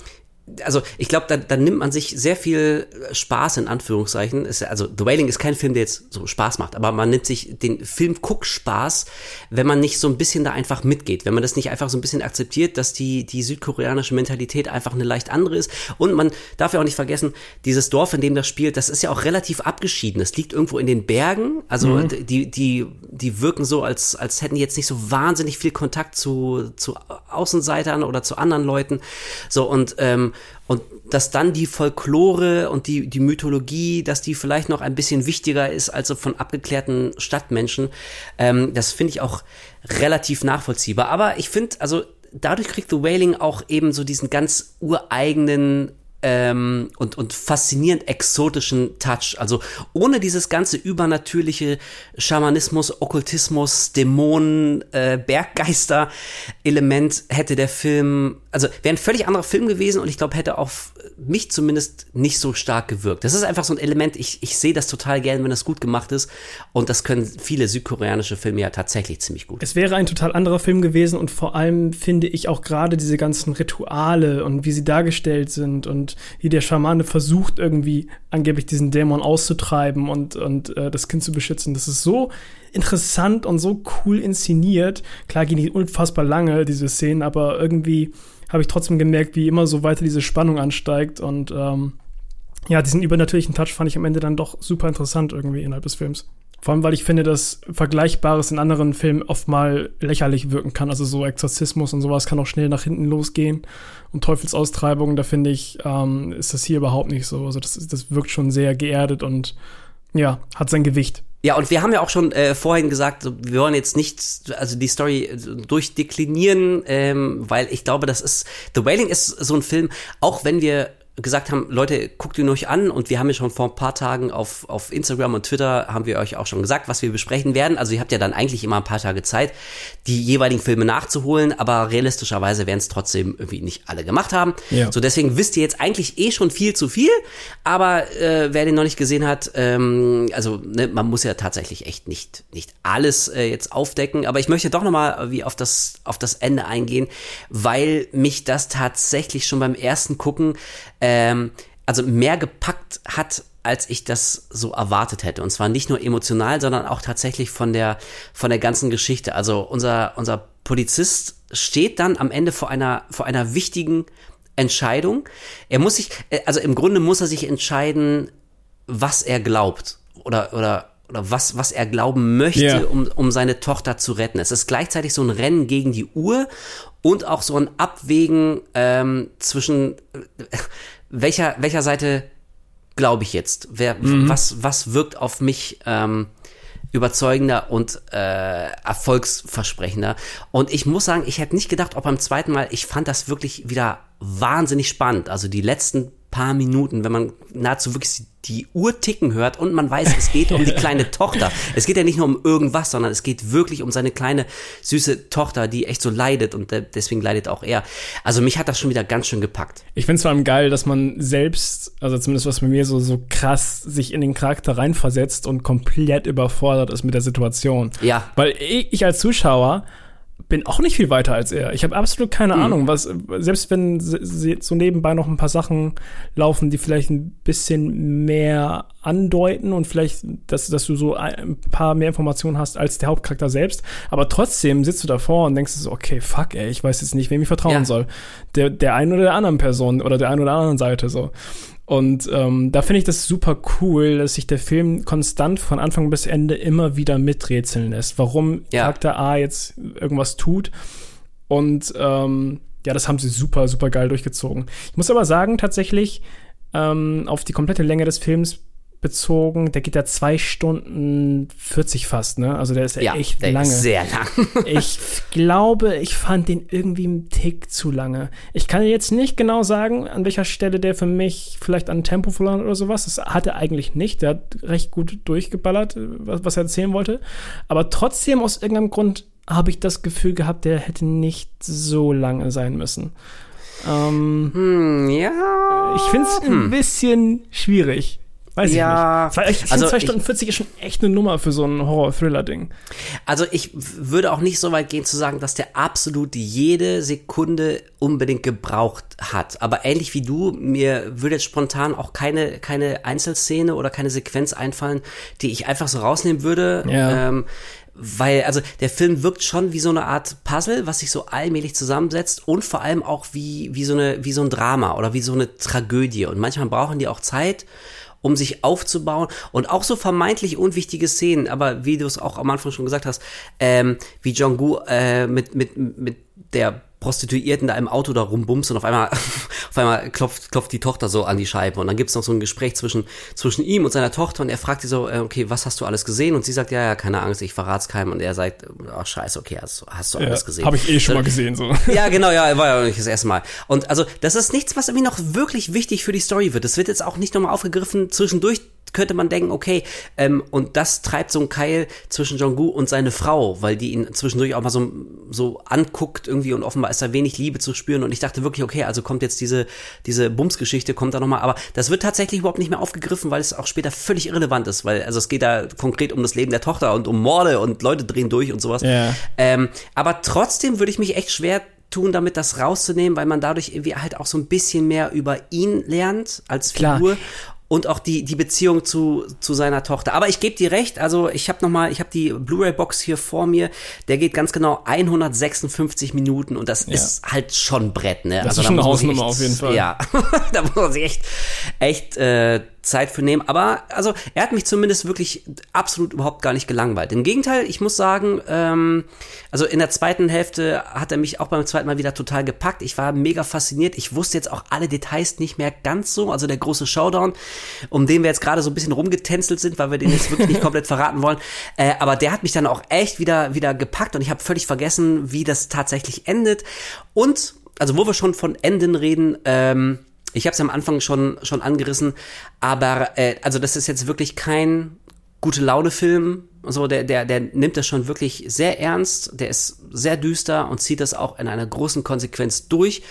also ich glaube, da, da nimmt man sich sehr viel Spaß in Anführungszeichen. Ist, also The Wailing ist kein Film, der jetzt so Spaß macht, aber man nimmt sich den Film guck Spaß, wenn man nicht so ein bisschen da einfach mitgeht, wenn man das nicht einfach so ein bisschen akzeptiert, dass die die südkoreanische Mentalität einfach eine leicht andere ist und man darf ja auch nicht vergessen, dieses Dorf, in dem das spielt, das ist ja auch relativ abgeschieden. Es liegt irgendwo in den Bergen, also mhm. die die die wirken so als als hätten die jetzt nicht so wahnsinnig viel Kontakt zu zu Außenseitern oder zu anderen Leuten. So und ähm, und dass dann die Folklore und die, die Mythologie, dass die vielleicht noch ein bisschen wichtiger ist als so von abgeklärten Stadtmenschen. Ähm, das finde ich auch relativ nachvollziehbar. Aber ich finde, also dadurch kriegt The Wailing auch eben so diesen ganz ureigenen ähm, und, und faszinierend exotischen Touch. Also ohne dieses ganze übernatürliche Schamanismus, Okkultismus, Dämonen, äh, Berggeister-Element hätte der Film, also wäre ein völlig anderer Film gewesen und ich glaube, hätte auf mich zumindest nicht so stark gewirkt. Das ist einfach so ein Element, ich, ich sehe das total gern, wenn das gut gemacht ist und das können viele südkoreanische Filme ja tatsächlich ziemlich gut. Es wäre ein total anderer Film gewesen und vor allem finde ich auch gerade diese ganzen Rituale und wie sie dargestellt sind und wie der Schamane versucht irgendwie angeblich diesen Dämon auszutreiben und, und äh, das Kind zu beschützen. Das ist so interessant und so cool inszeniert. Klar gehen die unfassbar lange, diese Szenen, aber irgendwie habe ich trotzdem gemerkt, wie immer so weiter diese Spannung ansteigt und ähm, ja, diesen übernatürlichen Touch fand ich am Ende dann doch super interessant irgendwie innerhalb des Films. Vor allem, weil ich finde, dass Vergleichbares in anderen Filmen oft mal lächerlich wirken kann. Also so Exorzismus und sowas kann auch schnell nach hinten losgehen. Und Teufelsaustreibung, da finde ich, ähm, ist das hier überhaupt nicht so. Also das, das wirkt schon sehr geerdet und ja, hat sein Gewicht. Ja, und wir haben ja auch schon äh, vorhin gesagt, wir wollen jetzt nicht, also die Story durchdeklinieren, ähm, weil ich glaube, das ist, The Wailing ist so ein Film, auch wenn wir gesagt haben, Leute, guckt ihn euch an und wir haben ja schon vor ein paar Tagen auf, auf Instagram und Twitter haben wir euch auch schon gesagt, was wir besprechen werden. Also ihr habt ja dann eigentlich immer ein paar Tage Zeit, die jeweiligen Filme nachzuholen, aber realistischerweise werden es trotzdem irgendwie nicht alle gemacht haben. Ja. So deswegen wisst ihr jetzt eigentlich eh schon viel zu viel, aber äh, wer den noch nicht gesehen hat, ähm, also ne, man muss ja tatsächlich echt nicht, nicht alles äh, jetzt aufdecken, aber ich möchte doch nochmal wie auf das, auf das Ende eingehen, weil mich das tatsächlich schon beim ersten Gucken ähm, also mehr gepackt hat, als ich das so erwartet hätte. Und zwar nicht nur emotional, sondern auch tatsächlich von der, von der ganzen Geschichte. Also unser, unser Polizist steht dann am Ende vor einer, vor einer wichtigen Entscheidung. Er muss sich, äh, also im Grunde muss er sich entscheiden, was er glaubt oder, oder, oder was, was er glauben möchte, yeah. um, um seine Tochter zu retten. Es ist gleichzeitig so ein Rennen gegen die Uhr und auch so ein Abwägen ähm, zwischen äh, welcher, welcher Seite glaube ich jetzt? Wer, mhm. was, was wirkt auf mich ähm, überzeugender und äh, erfolgsversprechender? Und ich muss sagen, ich hätte nicht gedacht, ob beim zweiten Mal, ich fand das wirklich wieder wahnsinnig spannend. Also die letzten paar Minuten, wenn man nahezu wirklich die Uhr ticken hört und man weiß, es geht um die kleine Tochter. Es geht ja nicht nur um irgendwas, sondern es geht wirklich um seine kleine süße Tochter, die echt so leidet und deswegen leidet auch er. Also mich hat das schon wieder ganz schön gepackt. Ich finde es vor allem geil, dass man selbst, also zumindest was bei mir so so krass sich in den Charakter reinversetzt und komplett überfordert ist mit der Situation. Ja. Weil ich als Zuschauer bin auch nicht viel weiter als er. Ich habe absolut keine mhm. Ahnung, was selbst wenn so nebenbei noch ein paar Sachen laufen, die vielleicht ein bisschen mehr andeuten und vielleicht, dass, dass du so ein paar mehr Informationen hast als der Hauptcharakter selbst, aber trotzdem sitzt du davor und denkst so, okay, fuck, ey, ich weiß jetzt nicht, wem ich vertrauen ja. soll. Der, der einen oder der anderen Person oder der einen oder anderen Seite so. Und ähm, da finde ich das super cool, dass sich der Film konstant von Anfang bis Ende immer wieder miträtseln lässt, warum ja. Charakter A jetzt irgendwas tut. Und ähm, ja, das haben sie super, super geil durchgezogen. Ich muss aber sagen, tatsächlich, ähm, auf die komplette Länge des Films bezogen, der geht ja zwei Stunden 40 fast, ne? Also der ist ja, echt der lange. Ist sehr lang. ich glaube, ich fand den irgendwie einen Tick zu lange. Ich kann jetzt nicht genau sagen, an welcher Stelle der für mich vielleicht an Tempo verloren oder sowas. Das hat er eigentlich nicht. Der hat recht gut durchgeballert, was, was er erzählen wollte. Aber trotzdem aus irgendeinem Grund habe ich das Gefühl gehabt, der hätte nicht so lange sein müssen. Ähm, hm, ja. Ich finde es ein hm. bisschen schwierig. Weiß ja, ich nicht. Ich also 2 Stunden 40 ist schon echt eine Nummer für so ein Horror-Thriller-Ding. Also ich würde auch nicht so weit gehen zu sagen, dass der absolut jede Sekunde unbedingt gebraucht hat. Aber ähnlich wie du, mir würde jetzt spontan auch keine, keine Einzelszene oder keine Sequenz einfallen, die ich einfach so rausnehmen würde. Ja. Ähm, weil, also der Film wirkt schon wie so eine Art Puzzle, was sich so allmählich zusammensetzt und vor allem auch wie, wie so eine, wie so ein Drama oder wie so eine Tragödie. Und manchmal brauchen die auch Zeit um sich aufzubauen und auch so vermeintlich unwichtige Szenen, aber wie du es auch am Anfang schon gesagt hast, ähm, wie Jong-gu äh, mit, mit, mit der Prostituierten da im Auto da rumbumst und auf einmal, auf einmal klopft, klopft die Tochter so an die Scheibe und dann gibt's noch so ein Gespräch zwischen, zwischen ihm und seiner Tochter und er fragt sie so, äh, okay, was hast du alles gesehen? Und sie sagt, ja, ja, keine Angst, ich verrat's keinem und er sagt, oh scheiße, okay, hast, hast du alles gesehen. Habe ich eh schon mal gesehen, so. Ja, genau, ja, war ja nicht das erste Mal. Und also, das ist nichts, was irgendwie noch wirklich wichtig für die Story wird. Das wird jetzt auch nicht nochmal aufgegriffen. Zwischendurch könnte man denken, okay, ähm, und das treibt so ein Keil zwischen Jong-gu und seine Frau, weil die ihn zwischendurch auch mal so, so anguckt irgendwie und offenbar ist da wenig Liebe zu spüren und ich dachte wirklich, okay, also kommt jetzt diese, diese Bums-Geschichte, kommt da nochmal, aber das wird tatsächlich überhaupt nicht mehr aufgegriffen, weil es auch später völlig irrelevant ist, weil, also es geht da konkret um das Leben der Tochter und um Morde und Leute drehen durch und sowas. Ja. Ähm, aber trotzdem würde ich mich echt schwer tun, damit das rauszunehmen, weil man dadurch irgendwie halt auch so ein bisschen mehr über ihn lernt als Klar. Figur und auch die die Beziehung zu zu seiner Tochter. Aber ich gebe dir recht, also ich habe noch mal, ich habe die Blu-ray Box hier vor mir, der geht ganz genau 156 Minuten und das Ja. ist halt schon Brett, ne? Das ist da schon eine Hausnummer echt- auf jeden Fall. Ja, da muss man sich echt echt äh, Zeit für nehmen. Aber also er hat mich zumindest wirklich absolut überhaupt gar nicht gelangweilt. Im Gegenteil, ich muss sagen, ähm, also in der zweiten Hälfte hat er mich auch beim zweiten Mal wieder total gepackt. Ich war mega fasziniert. Ich wusste jetzt auch alle Details nicht mehr ganz so. Also der große Showdown, um den wir jetzt gerade so ein bisschen rumgetänzelt sind, weil wir den jetzt wirklich nicht komplett verraten wollen. Äh, aber der hat mich dann auch echt wieder wieder gepackt und ich habe völlig vergessen, wie das tatsächlich endet. Und also wo wir schon von Enden reden. Ähm, ich habe es am Anfang schon schon angerissen, aber äh, also das ist jetzt wirklich kein gute Laune Film. So der der der nimmt das schon wirklich sehr ernst. Der ist sehr düster und zieht das auch in einer großen Konsequenz durch.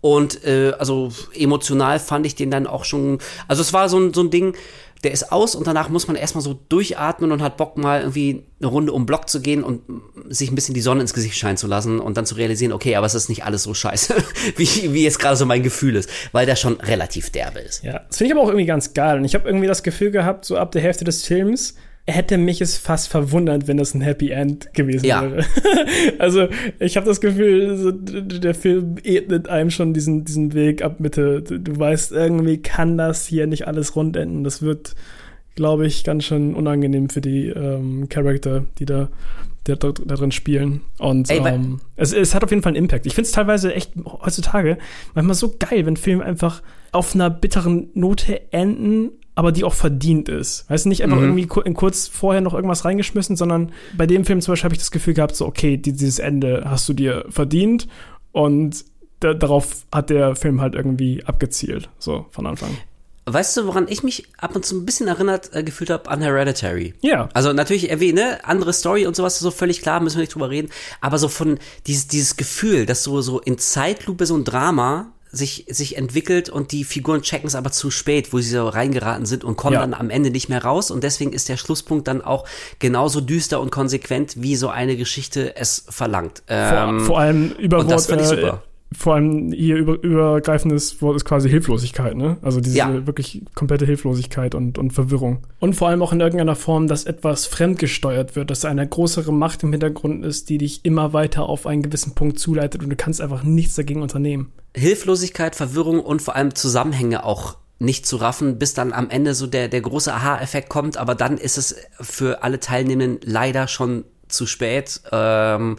Und äh, also emotional fand ich den dann auch schon. Also es war so ein so ein Ding. Der ist aus und danach muss man erstmal so durchatmen und hat Bock mal irgendwie eine Runde um Block zu gehen und sich ein bisschen die Sonne ins Gesicht scheinen zu lassen und dann zu realisieren, okay, aber es ist nicht alles so scheiße, wie, wie jetzt gerade so mein Gefühl ist, weil der schon relativ derbe ist. Ja, das finde ich aber auch irgendwie ganz geil. Und ich habe irgendwie das Gefühl gehabt, so ab der Hälfte des Films hätte mich es fast verwundert, wenn das ein Happy End gewesen Ja. wäre. also ich habe das Gefühl, so, der Film ebnet einem schon diesen, diesen Weg ab Mitte. Du, du weißt, irgendwie kann das hier nicht alles rund enden. Das wird, glaube ich, ganz schön unangenehm für die ähm, Charakter, die da, die da, da drin spielen. Und Ey, ähm, es, es hat auf jeden Fall einen Impact. Ich finde es teilweise echt heutzutage manchmal so geil, wenn Filme einfach auf einer bitteren Note enden, aber die auch verdient ist. Weißt du, nicht einfach irgendwie ku- in kurz vorher noch irgendwas reingeschmissen, sondern bei dem Film zum Beispiel habe ich das Gefühl gehabt, so, okay, die- dieses Ende hast du dir verdient und da, darauf hat der Film halt irgendwie abgezielt, so von Anfang. Weißt du, woran ich mich ab und zu ein bisschen erinnert äh, gefühlt habe? An Hereditary. Ja. Also natürlich erwähnt, ne, andere Story und sowas, so völlig klar, müssen wir nicht drüber reden. Aber so von dieses, dieses Gefühl, dass so, so in Zeitlupe so ein Drama sich, sich entwickelt und die Figuren checken es aber zu spät, wo sie so reingeraten sind und kommen Ja. dann am Ende nicht mehr raus. Und deswegen ist der Schlusspunkt dann auch genauso düster und konsequent, wie so eine Geschichte es verlangt. Vor, Ähm, vor allem Überwort, und das fand ich äh, super. Vor allem hier über, übergreifendes Wort ist quasi Hilflosigkeit, ne? Also diese Ja. wirklich komplette Hilflosigkeit und, und Verwirrung. Und vor allem auch in irgendeiner Form, dass etwas fremdgesteuert wird, dass eine größere Macht im Hintergrund ist, die dich immer weiter auf einen gewissen Punkt zuleitet und du kannst einfach nichts dagegen unternehmen. Hilflosigkeit, Verwirrung und vor allem Zusammenhänge auch nicht zu raffen, bis dann am Ende so der, der große Aha-Effekt kommt, aber dann ist es für alle Teilnehmenden leider schon zu spät. Ähm,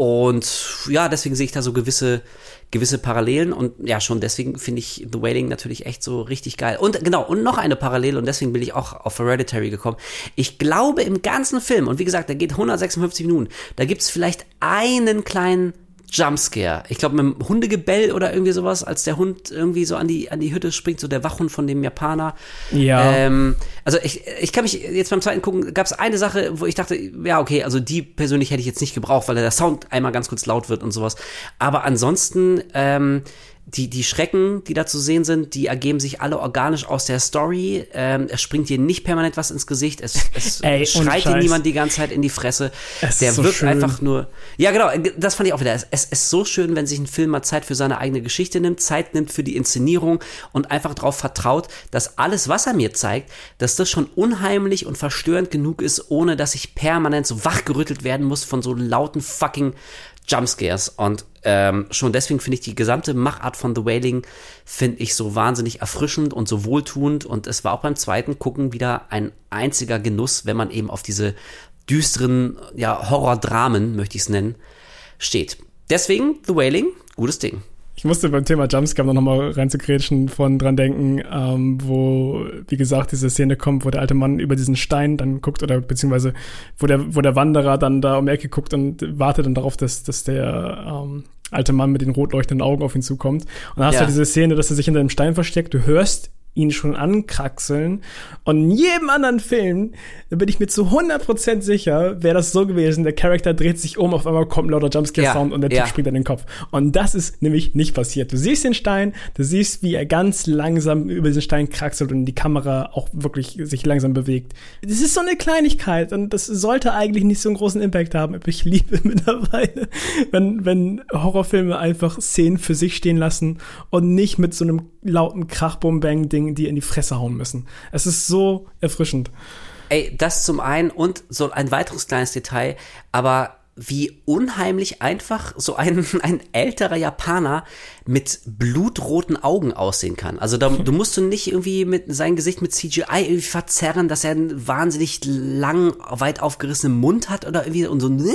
und ja, deswegen sehe ich da so gewisse, gewisse Parallelen und ja, schon deswegen finde ich The Wailing natürlich echt so richtig geil. Und genau, und noch eine Parallele und deswegen bin ich auch auf Hereditary gekommen. Ich glaube im ganzen Film, und wie gesagt, der geht 156 Minuten, da gibt's vielleicht einen kleinen Jumpscare. Ich glaube, mit dem Hundegebell oder irgendwie sowas, als der Hund irgendwie so an die, an die Hütte springt, so der Wachhund von dem Japaner. Ja. Ähm, also ich, ich kann mich jetzt beim zweiten gucken, gab es eine Sache, wo ich dachte, ja, okay, also die persönlich hätte ich jetzt nicht gebraucht, weil der Sound einmal ganz kurz laut wird und sowas. Aber ansonsten, ähm, die, die Schrecken, die da zu sehen sind, die ergeben sich alle organisch aus der Story. Ähm, es springt dir nicht permanent was ins Gesicht. Es, es Ey, schreit dir niemand die ganze Zeit in die Fresse. Es der ist so wirkt schön. einfach nur. Ja, genau, das fand ich auch wieder. Es, es ist so schön, wenn sich ein Film mal Zeit für seine eigene Geschichte nimmt, Zeit nimmt für die Inszenierung und einfach darauf vertraut, dass alles, was er mir zeigt, dass das schon unheimlich und verstörend genug ist, ohne dass ich permanent so wachgerüttelt werden muss von so lauten fucking Jumpscares. Und ähm, schon deswegen finde ich die gesamte Machart von The Wailing, finde ich so wahnsinnig erfrischend und so wohltuend. Und es war auch beim zweiten Gucken wieder ein einziger Genuss, wenn man eben auf diese düsteren ja, Horrordramen, möchte ich es nennen, steht. deswegen The Wailing, gutes Ding. Ich musste beim Thema Jumpscare noch mal reinzugrätschen von dran denken, ähm, wo, wie gesagt, diese Szene kommt, wo der alte Mann über diesen Stein dann guckt oder beziehungsweise wo der, wo der Wanderer dann da um die Ecke guckt und wartet dann darauf, dass, dass der ähm, alte Mann mit den rot leuchtenden Augen auf ihn zukommt. Und dann hast Ja. du diese Szene, dass er sich hinter dem Stein versteckt, du hörst ihn schon ankraxeln. Und in jedem anderen Film, da bin ich mir zu 100% sicher, wäre das so gewesen, der Charakter dreht sich um, auf einmal kommt ein lauter Jumpscare-Sound Ja, und der Typ ja. springt an den Kopf. Und das ist nämlich nicht passiert. Du siehst den Stein, du siehst, wie er ganz langsam über diesen Stein kraxelt und die Kamera auch wirklich sich langsam bewegt. Das ist so eine Kleinigkeit und das sollte eigentlich nicht so einen großen Impact haben. Aber ich liebe mittlerweile, wenn, wenn Horrorfilme einfach Szenen für sich stehen lassen und nicht mit so einem lauten Krach-Bum-Bang-Ding die in die Fresse hauen müssen. Es ist so erfrischend. Ey, das zum einen und so ein weiteres kleines Detail, aber wie unheimlich einfach so ein, ein älterer Japaner mit blutroten Augen aussehen kann. Also da, du musst du nicht irgendwie mit sein Gesicht mit CGI irgendwie verzerren, dass er einen wahnsinnig lang, weit aufgerissenen Mund hat oder irgendwie und so ein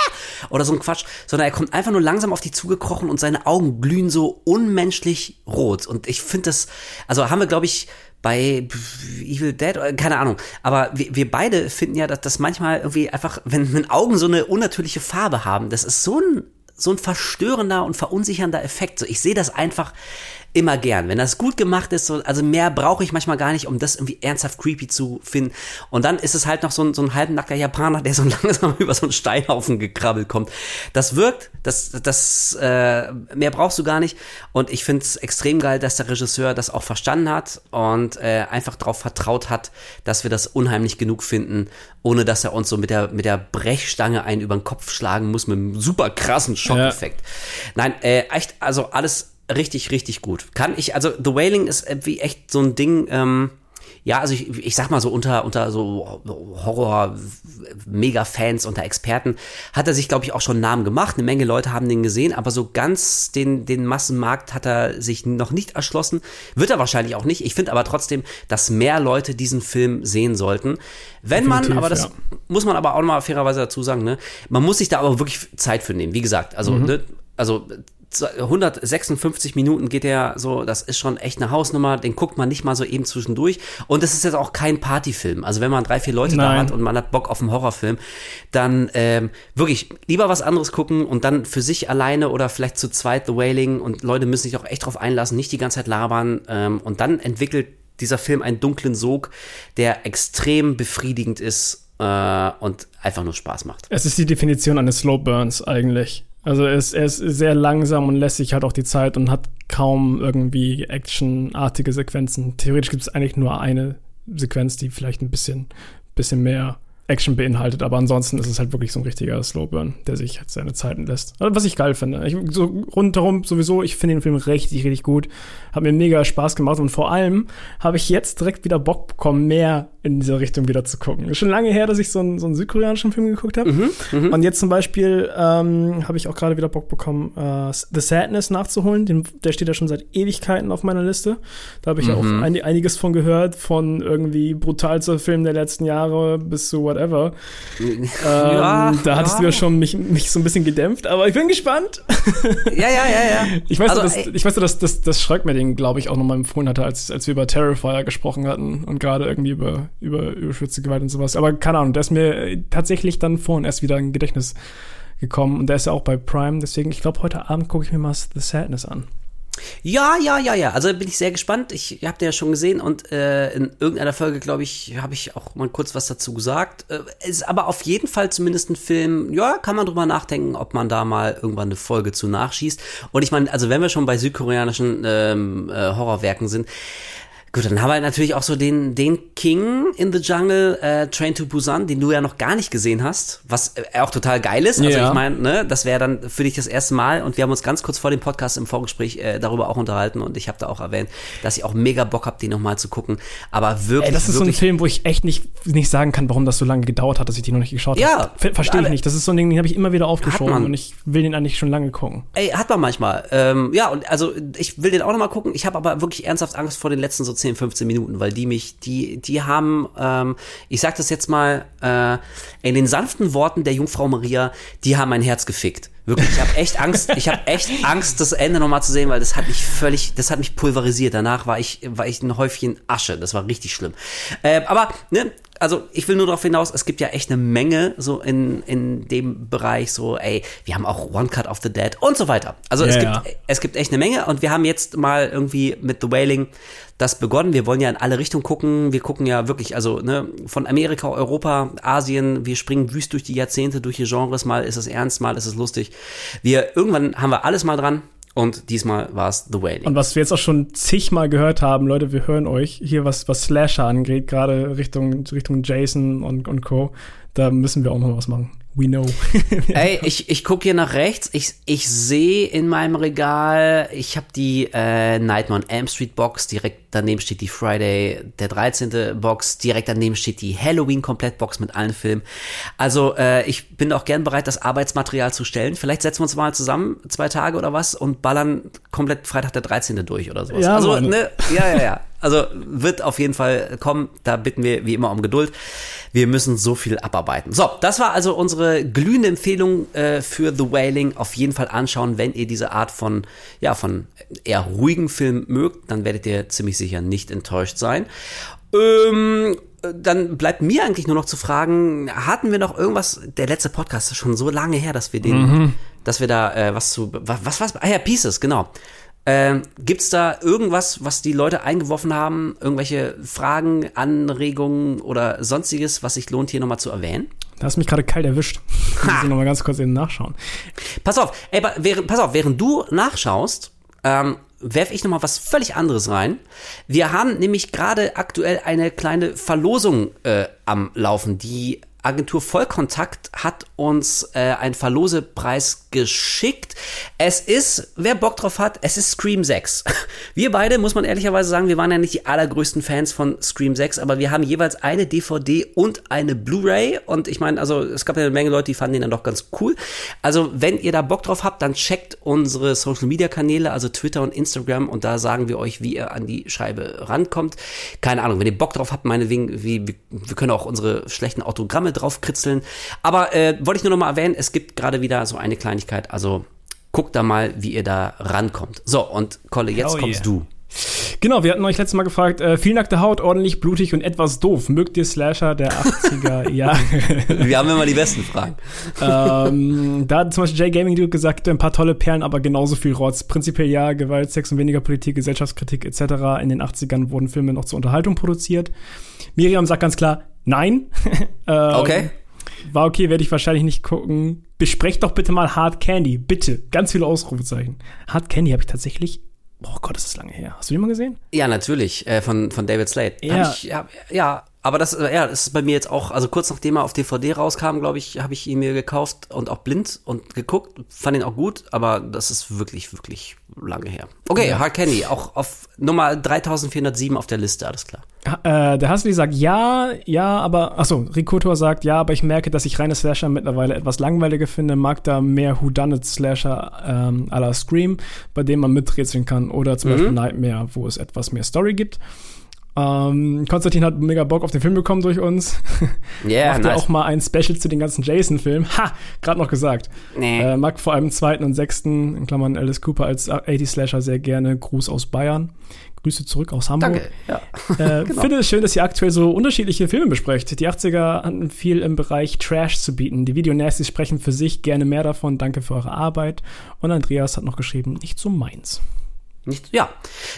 oder so ein Quatsch, sondern er kommt einfach nur langsam auf die zugekrochen und seine Augen glühen so unmenschlich rot. Und ich finde das, also haben wir, glaube ich, bei Evil Dead, oder keine Ahnung. Aber wir, wir beide finden ja, dass das manchmal irgendwie einfach, wenn, wenn Augen so eine unnatürliche Farbe haben, das ist so ein, so ein verstörender und verunsichernder Effekt. So, ich sehe das einfach immer gern. Wenn das gut gemacht ist, so, also mehr brauche ich manchmal gar nicht, um das irgendwie ernsthaft creepy zu finden. Und dann ist es halt noch so ein, so ein halbnackter Japaner, der so langsam über so einen Steinhaufen gekrabbelt kommt. Das wirkt, das, das, äh, mehr brauchst du gar nicht. Und ich finde es extrem geil, dass der Regisseur das auch verstanden hat und äh, einfach darauf vertraut hat, dass wir das unheimlich genug finden, ohne dass er uns so mit der, mit der Brechstange einen über den Kopf schlagen muss, mit einem super krassen Schockeffekt. Nein, äh, echt, also alles richtig, richtig gut. Kann ich, also The Wailing ist wie echt so ein Ding, ähm, ja, also ich, ich sag mal so unter, unter so Horror-Mega-Fans, unter Experten, hat er sich, glaube ich, auch schon einen Namen gemacht. Eine Menge Leute haben den gesehen, aber so ganz den, den Massenmarkt hat er sich noch nicht erschlossen. Wird er wahrscheinlich auch nicht. Ich finde aber trotzdem, dass mehr Leute diesen Film sehen sollten. Wenn man, Definitiv, aber das ja. muss man aber auch mal fairerweise dazu sagen, ne? Man muss sich da aber wirklich Zeit für nehmen. Wie gesagt, also, Mhm. ne, also 156 Minuten geht der so, das ist schon echt eine Hausnummer, den guckt man nicht mal so eben zwischendurch. Und das ist jetzt auch kein Partyfilm. Also wenn man drei, vier Leute da Nein. hat und man hat Bock auf einen Horrorfilm, dann ähm, wirklich lieber was anderes gucken und dann für sich alleine oder vielleicht zu zweit The Wailing und Leute müssen sich auch echt drauf einlassen, nicht die ganze Zeit labern. Ähm, und dann entwickelt dieser Film einen dunklen Sog, der extrem befriedigend ist äh, und einfach nur Spaß macht. Es ist die Definition eines Slow Burns eigentlich. Also er ist, er ist sehr langsam und lässt sich halt auch die Zeit und hat kaum irgendwie actionartige Sequenzen. Theoretisch gibt es eigentlich nur eine Sequenz, die vielleicht ein bisschen, bisschen mehr Action beinhaltet, aber ansonsten ist es halt wirklich so ein richtiger Slowburn, der sich halt seine Zeiten lässt. Also, Was ich geil finde. Ich, so rundherum sowieso, ich finde den Film richtig, richtig gut. Hat mir mega Spaß gemacht und vor allem habe ich jetzt direkt wieder Bock bekommen, mehr in diese Richtung wieder zu gucken. Ist schon lange her, dass ich so einen, so einen südkoreanischen Film geguckt habe. Und jetzt zum Beispiel ähm, habe ich auch gerade wieder Bock bekommen, äh, The Sadness nachzuholen. Den, der steht ja schon seit Ewigkeiten auf meiner Liste. Da habe ich ja auch ein, einiges von gehört, von irgendwie brutalster Film der letzten Jahre bis zu whatever. Ähm, Ja, da hattest ja. du ja schon mich, mich so ein bisschen gedämpft, aber ich bin gespannt. Ja, ja, ja, ja. Ich weiß, Also, dass, ich weiß, dass das, das Schreck mir den, glaube ich, auch nochmal empfohlen hatte, als, als wir über Terrifier gesprochen hatten und gerade irgendwie über, über überschützte Gewalt und sowas. Aber keine Ahnung, der ist mir äh, tatsächlich dann vorhin erst wieder in Gedächtnis gekommen und der ist ja auch bei Prime. Deswegen, ich glaube, heute Abend gucke ich mir mal The Sadness an. Ja, ja, ja, ja. Also bin ich sehr gespannt. Ich habe den ja schon gesehen und äh, in irgendeiner Folge, glaube ich, habe ich auch mal kurz was dazu gesagt. Äh, ist aber auf jeden Fall zumindest ein Film, ja, kann man drüber nachdenken, ob man da mal irgendwann eine Folge zu nachschießt. Und ich meine, also wenn wir schon bei südkoreanischen ähm, äh, Horrorwerken sind, Gut, dann haben wir natürlich auch so den, den King in the Jungle, äh, Train to Busan, den du ja noch gar nicht gesehen hast, was äh, auch total geil ist. Also Ja. ich meine, ne, das wäre dann für dich das erste Mal und wir haben uns ganz kurz vor dem Podcast im Vorgespräch äh, darüber auch unterhalten und ich habe da auch erwähnt, dass ich auch mega Bock habe, den nochmal zu gucken. Aber wirklich, Ey, das ist so ein wirklich, Film, wo ich echt nicht, nicht sagen kann, warum das so lange gedauert hat, dass ich den noch nicht geschaut Ja, habe. Ver Verstehe ich nicht. Das ist so ein Ding, den habe ich immer wieder aufgeschoben und ich will den eigentlich schon lange gucken. Ey, hat man manchmal. Ähm, ja, und also ich will den auch nochmal gucken. Ich habe aber wirklich ernsthaft Angst vor den letzten so 10, 15 Minuten, weil die mich, die, die haben, ähm, ich sag das jetzt mal, äh, in den sanften Worten der Jungfrau Maria, die haben mein Herz gefickt. Wirklich, ich habe echt Angst, ich habe echt Angst, das Ende nochmal zu sehen, weil das hat mich völlig, das hat mich pulverisiert. Danach war ich, war ich ein Häufchen Asche. Das war richtig schlimm. Äh, aber, ne, also ich will nur darauf hinaus, es gibt ja echt eine Menge so in, in dem Bereich, so, ey, wir haben auch One Cut of the Dead und so weiter. Also es, Ja, gibt, ja. es gibt echt eine Menge und wir haben jetzt mal irgendwie mit The Wailing das begonnen. Wir wollen ja in alle Richtungen gucken. Wir gucken ja wirklich, also ne, von Amerika, Europa, Asien, wir springen wüst durch die Jahrzehnte, durch die Genres. Mal ist es ernst, mal ist es lustig. Wir, irgendwann haben wir alles mal dran und diesmal war es The Wailing. Und was wir jetzt auch schon zigmal gehört haben, Leute, wir hören euch hier, was, was Slasher angeht, gerade Richtung, Richtung Jason und, und Co. Da müssen wir auch noch was machen. We know. Ey, ich, ich gucke hier nach rechts. Ich, ich sehe in meinem Regal, ich habe die äh, Nightmare on Elm Street Box. Direkt daneben steht die Friday der 13. Box. Direkt daneben steht die Halloween Komplettbox mit allen Filmen. Also äh, ich bin auch gern bereit, das Arbeitsmaterial zu stellen. Vielleicht setzen wir uns mal zusammen, zwei Tage oder was, und ballern komplett Freitag der 13. durch oder sowas. Ja, also, Mann. ne, ja, ja, ja. Also wird auf jeden Fall kommen. Da bitten wir wie immer um Geduld. Wir müssen so viel abarbeiten. So, das war also unsere glühende Empfehlung äh, für The Wailing. Auf jeden Fall anschauen, wenn ihr diese Art von, ja, von eher ruhigen Film mögt, dann werdet ihr ziemlich sicher nicht enttäuscht sein. Ähm, dann bleibt mir eigentlich nur noch zu fragen, hatten wir noch irgendwas, der letzte Podcast ist schon so lange her, dass wir den, dass wir da äh, was zu, was, was war's? Ah ja, Pieces, genau. Ähm, gibt's da irgendwas, was die Leute eingeworfen haben? Irgendwelche Fragen, Anregungen oder sonstiges, was sich lohnt, hier nochmal zu erwähnen? Da hast mich gerade kalt erwischt. Muss ich noch mal ganz kurz eben nachschauen. Pass auf, ey, während, pass auf, während du nachschaust, ähm, werfe ich nochmal was völlig anderes rein. Wir haben nämlich gerade aktuell eine kleine Verlosung äh, am Laufen. Die Agentur Vollkontakt hat uns äh, einen Verlosepreis geschickt. Es ist, wer Bock drauf hat, es ist Scream 6. Wir beide, muss man ehrlicherweise sagen, wir waren ja nicht die allergrößten Fans von Scream 6, aber wir haben jeweils eine DVD und eine Blu-ray. Und ich meine, also es gab ja eine Menge Leute, die fanden den dann doch ganz cool. Also wenn ihr da Bock drauf habt, dann checkt unsere Social-Media-Kanäle, also Twitter und Instagram. Und da sagen wir euch, wie ihr an die Scheibe rankommt. Keine Ahnung, wenn ihr Bock drauf habt, meinetwegen, wie, wir, können auch unsere schlechten Autogramme draufkritzeln. Aber äh, wollte ich nur noch mal erwähnen, es gibt gerade wieder so eine Kleinigkeit. Also guckt da mal, wie ihr da rankommt. So, und Kolle, jetzt Hell kommst yeah. du. Genau, wir hatten euch letztes Mal gefragt, äh, viel nackte Haut, ordentlich blutig und etwas doof. Mögt ihr Slasher der 80er Jahre? Wir haben immer die besten Fragen. ähm, da hat zum Beispiel J Gaming Dude gesagt, ein paar tolle Perlen, aber genauso viel Rotz. Prinzipiell ja, Gewalt, Sex und weniger Politik, Gesellschaftskritik etc. In den 80ern wurden Filme noch zur Unterhaltung produziert. Miriam sagt ganz klar, nein. ähm, Okay. War okay, werde ich wahrscheinlich nicht gucken. Besprecht doch bitte mal Hard Candy. Bitte. Ganz viele Ausrufezeichen. Hard Candy habe ich tatsächlich. Oh Gott, das ist lange her. Hast du den mal gesehen? Ja, natürlich, äh, von, von David Slade. Ja. Ich, ja, ja, aber das, äh, ja, das ist bei mir jetzt auch, also kurz nachdem er auf DVD rauskam, glaube ich, habe ich ihn mir gekauft und auch blind und geguckt, fand ihn auch gut, aber das ist wirklich, wirklich lange her. Okay, Hard Candy, auch auf Nummer 3407 auf der Liste, alles klar. Ha- Äh, der Hasli sagt ja, ja, aber, achso, Rikutor sagt ja, aber ich merke, dass ich reine Slasher mittlerweile etwas langweiliger finde, mag da mehr Whodunit-Slasher ähm, à la Scream, bei dem man miträtseln kann, oder zum Beispiel Nightmare, wo es etwas mehr Story gibt. Ähm, Konstantin hat mega Bock auf den Film bekommen durch uns. Yeah, Macht ja nice. auch mal ein Special zu den ganzen Jason-Filmen. Ha, gerade noch gesagt. Nee. Äh, mag vor allem den zweiten und sechsten, in Klammern Alice Cooper als 80-Slasher sehr gerne. Gruß aus Bayern. Grüße zurück aus Hamburg. Danke, ja. Äh, Finde es schön, dass ihr aktuell so unterschiedliche Filme besprecht. Die 80er hatten viel im Bereich Trash zu bieten. Die Videonasties sprechen für sich gerne mehr davon. Danke für eure Arbeit. Und Andreas hat noch geschrieben, nicht so meins. Nicht, ja,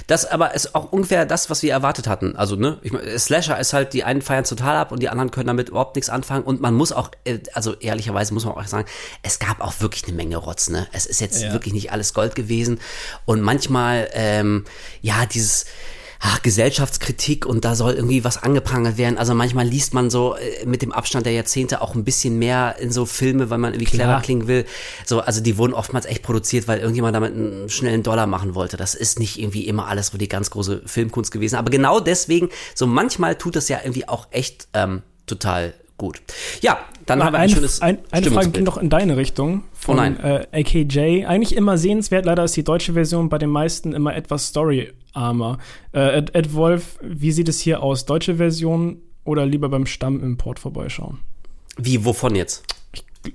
das aber ist auch ungefähr das, was wir erwartet hatten. Also, ne, ich mein, Slasher ist halt, die einen feiern total ab und die anderen können damit überhaupt nichts anfangen. Und man muss auch, äh, also ehrlicherweise muss man auch sagen, es gab auch wirklich eine Menge Rotz, ne? Es ist jetzt Ja. wirklich nicht alles Gold gewesen. Und manchmal, ähm, ja, dieses, ach, Gesellschaftskritik und da soll irgendwie was angeprangert werden. Also manchmal liest man so äh, mit dem Abstand der Jahrzehnte auch ein bisschen mehr in so Filme, weil man irgendwie clever Klar. klingen will. So, also die wurden oftmals echt produziert, weil irgendjemand damit einen schnellen Dollar machen wollte. Das ist nicht irgendwie immer alles so die ganz große Filmkunst gewesen. Aber genau deswegen, so manchmal tut das ja irgendwie auch echt ähm, total gut. Ja, dann haben wir ein Eine, schönes ein, eine Frage ging noch in deine Richtung. Von, Oh nein. Äh, AKJ. Eigentlich immer sehenswert. Leider ist die deutsche Version bei den meisten immer etwas storyarmer. Äh, Ed, Ed Wolf, wie sieht es hier aus? Deutsche Version oder lieber beim Stammimport vorbeischauen? Wie, wovon jetzt?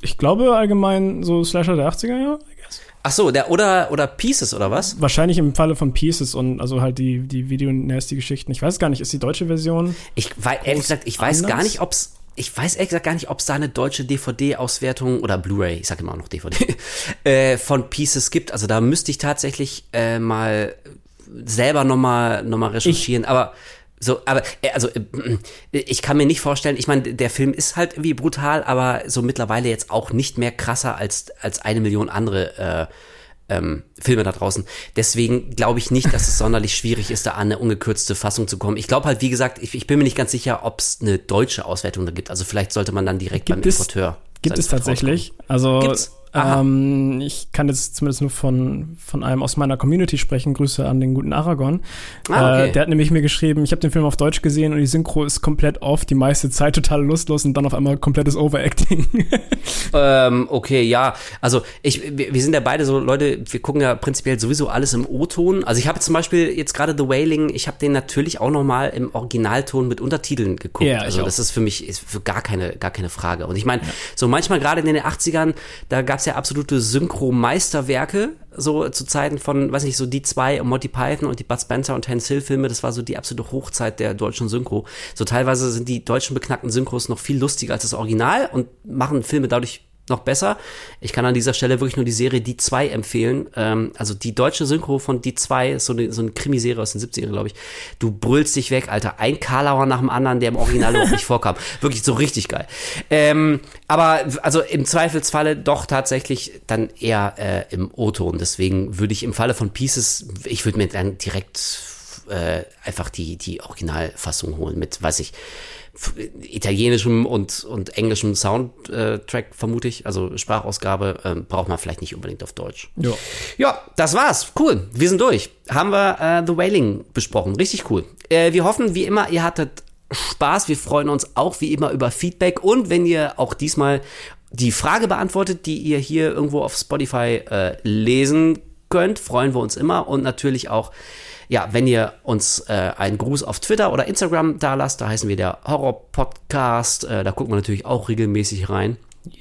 ich glaube allgemein so Slasher der 80er Jahre, I guess. Ach so, der oder oder Pieces oder was? Wahrscheinlich im Falle von Pieces und also halt die, die Video-Nasty-Geschichten. Ich weiß gar nicht, ist die deutsche Version? Ich weiß ehrlich gesagt, ich weiß anders? gar nicht, ob's ich weiß ehrlich gesagt gar nicht, ob es da eine deutsche DVD-Auswertung oder Blu-ray, ich sage immer auch noch DVD, äh, von Pieces gibt. Also da müsste ich tatsächlich äh, mal selber nochmal noch mal recherchieren. aber so, aber äh, also äh, ich kann mir nicht vorstellen, ich meine, der Film ist halt irgendwie brutal, aber so mittlerweile jetzt auch nicht mehr krasser als, als eine Million andere äh, ähm, Filme da draußen. Deswegen glaube ich nicht, dass es sonderlich schwierig ist, da an eine ungekürzte Fassung zu kommen. Ich glaube halt, wie gesagt, ich, ich bin mir nicht ganz sicher, ob es eine deutsche Auswertung da gibt. Also vielleicht sollte man dann direkt Gibt beim es- Importeur. Gibt es tatsächlich. Also Gibt's? Ähm, ich kann jetzt zumindest nur von, von einem aus meiner Community sprechen. Grüße an den guten Aragon. Ah, okay. äh, der hat nämlich mir geschrieben, ich habe den Film auf Deutsch gesehen und die Synchro ist komplett off, die meiste Zeit total lustlos und dann auf einmal komplettes Overacting. Ähm, okay, ja. Also ich, wir, wir sind ja beide so Leute, wir gucken ja prinzipiell sowieso alles im O-Ton. Also ich habe zum Beispiel jetzt gerade The Wailing, ich habe den natürlich auch noch mal im Originalton mit Untertiteln geguckt. Ja, ich also das ist für mich ist für gar keine gar keine Frage. Und ich meine, so manchmal gerade in den 80ern, da gab es ja absolute Synchro-Meisterwerke, so zu Zeiten von, weiß nicht, so die zwei Monty Python und die Bud Spencer und Hans Hill Filme, das war so die absolute Hochzeit der deutschen Synchro. So teilweise sind die deutschen beknackten Synchros noch viel lustiger als das Original und machen Filme dadurch noch besser. Ich kann an dieser Stelle wirklich nur die Serie Die 2 empfehlen. Ähm, also die deutsche Synchro von Die 2 ist so eine, so eine Krimiserie aus den 70ern, glaube ich. Du brüllst dich weg, Alter. Ein Karlauer nach dem anderen, der im Original überhaupt nicht vorkam. Wirklich so richtig geil. Ähm, aber also im Zweifelsfalle doch tatsächlich dann eher äh, im O-Ton. Deswegen würde ich im Falle von Pieces, ich würde mir dann direkt äh, einfach die, die Originalfassung holen mit, weiß ich, italienischem und, und englischem Soundtrack, vermute ich. Also Sprachausgabe ähm, braucht man vielleicht nicht unbedingt auf Deutsch. ja. Ja, das war's. Cool. Wir sind durch. Haben wir äh, The Wailing besprochen. Richtig cool. Äh, wir hoffen, wie immer, ihr hattet Spaß. Wir freuen uns auch wie immer über Feedback. Und wenn ihr auch diesmal die Frage beantwortet, die ihr hier irgendwo auf Spotify äh, lesen könnt, freuen wir uns immer. Und natürlich auch, ja, wenn ihr uns äh, einen Gruß auf Twitter oder Instagram da lasst, da heißen wir der Horror Podcast. Äh, da gucken wir natürlich auch regelmäßig rein.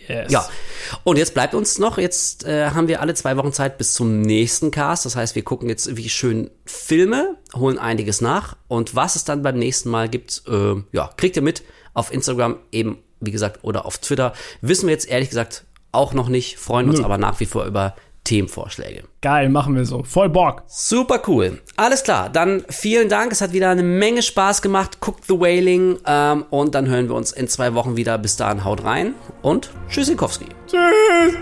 Yes. Ja, und jetzt bleibt uns noch, jetzt äh, haben wir alle zwei Wochen Zeit bis zum nächsten Cast. Das heißt, wir gucken jetzt wie schön Filme, holen einiges nach. Und was es dann beim nächsten Mal gibt, äh, ja, kriegt ihr mit auf Instagram eben, wie gesagt, oder auf Twitter. Wissen wir jetzt ehrlich gesagt auch noch nicht, freuen uns Nö. aber nach wie vor über Themenvorschläge. Geil, machen wir so. Voll Bock. Super cool. Alles klar, dann vielen Dank. Es hat wieder eine Menge Spaß gemacht. Guckt The Wailing ähm, und dann hören wir uns in zwei Wochen wieder. Bis dahin, haut rein und Tschüssikowski. Tschüss.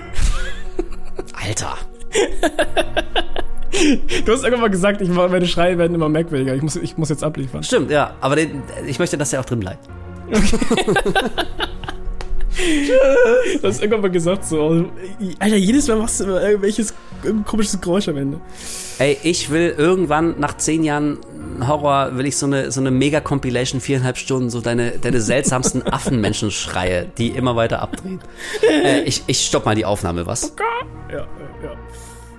Alter. Du hast irgendwann mal gesagt, ich, meine Schreie werden immer merkwürdiger. Ich muss, ich muss jetzt abliefern. Stimmt, ja. Aber den, ich möchte, dass er auch drin bleibt. Du hast irgendwann mal gesagt so, Alter, jedes Mal machst du immer irgendwelches komisches Geräusch am Ende. Ey, ich will irgendwann nach zehn Jahren Horror, will ich so eine, so eine Mega-Compilation, viereinhalb Stunden, so deine, deine seltsamsten Affenmenschenschreie, die immer weiter abdrehen. Äh, ich, ich stopp mal die Aufnahme, was? Ja, ja, ja.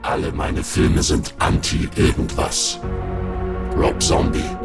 Alle meine Filme sind anti-irgendwas. Rob Zombie.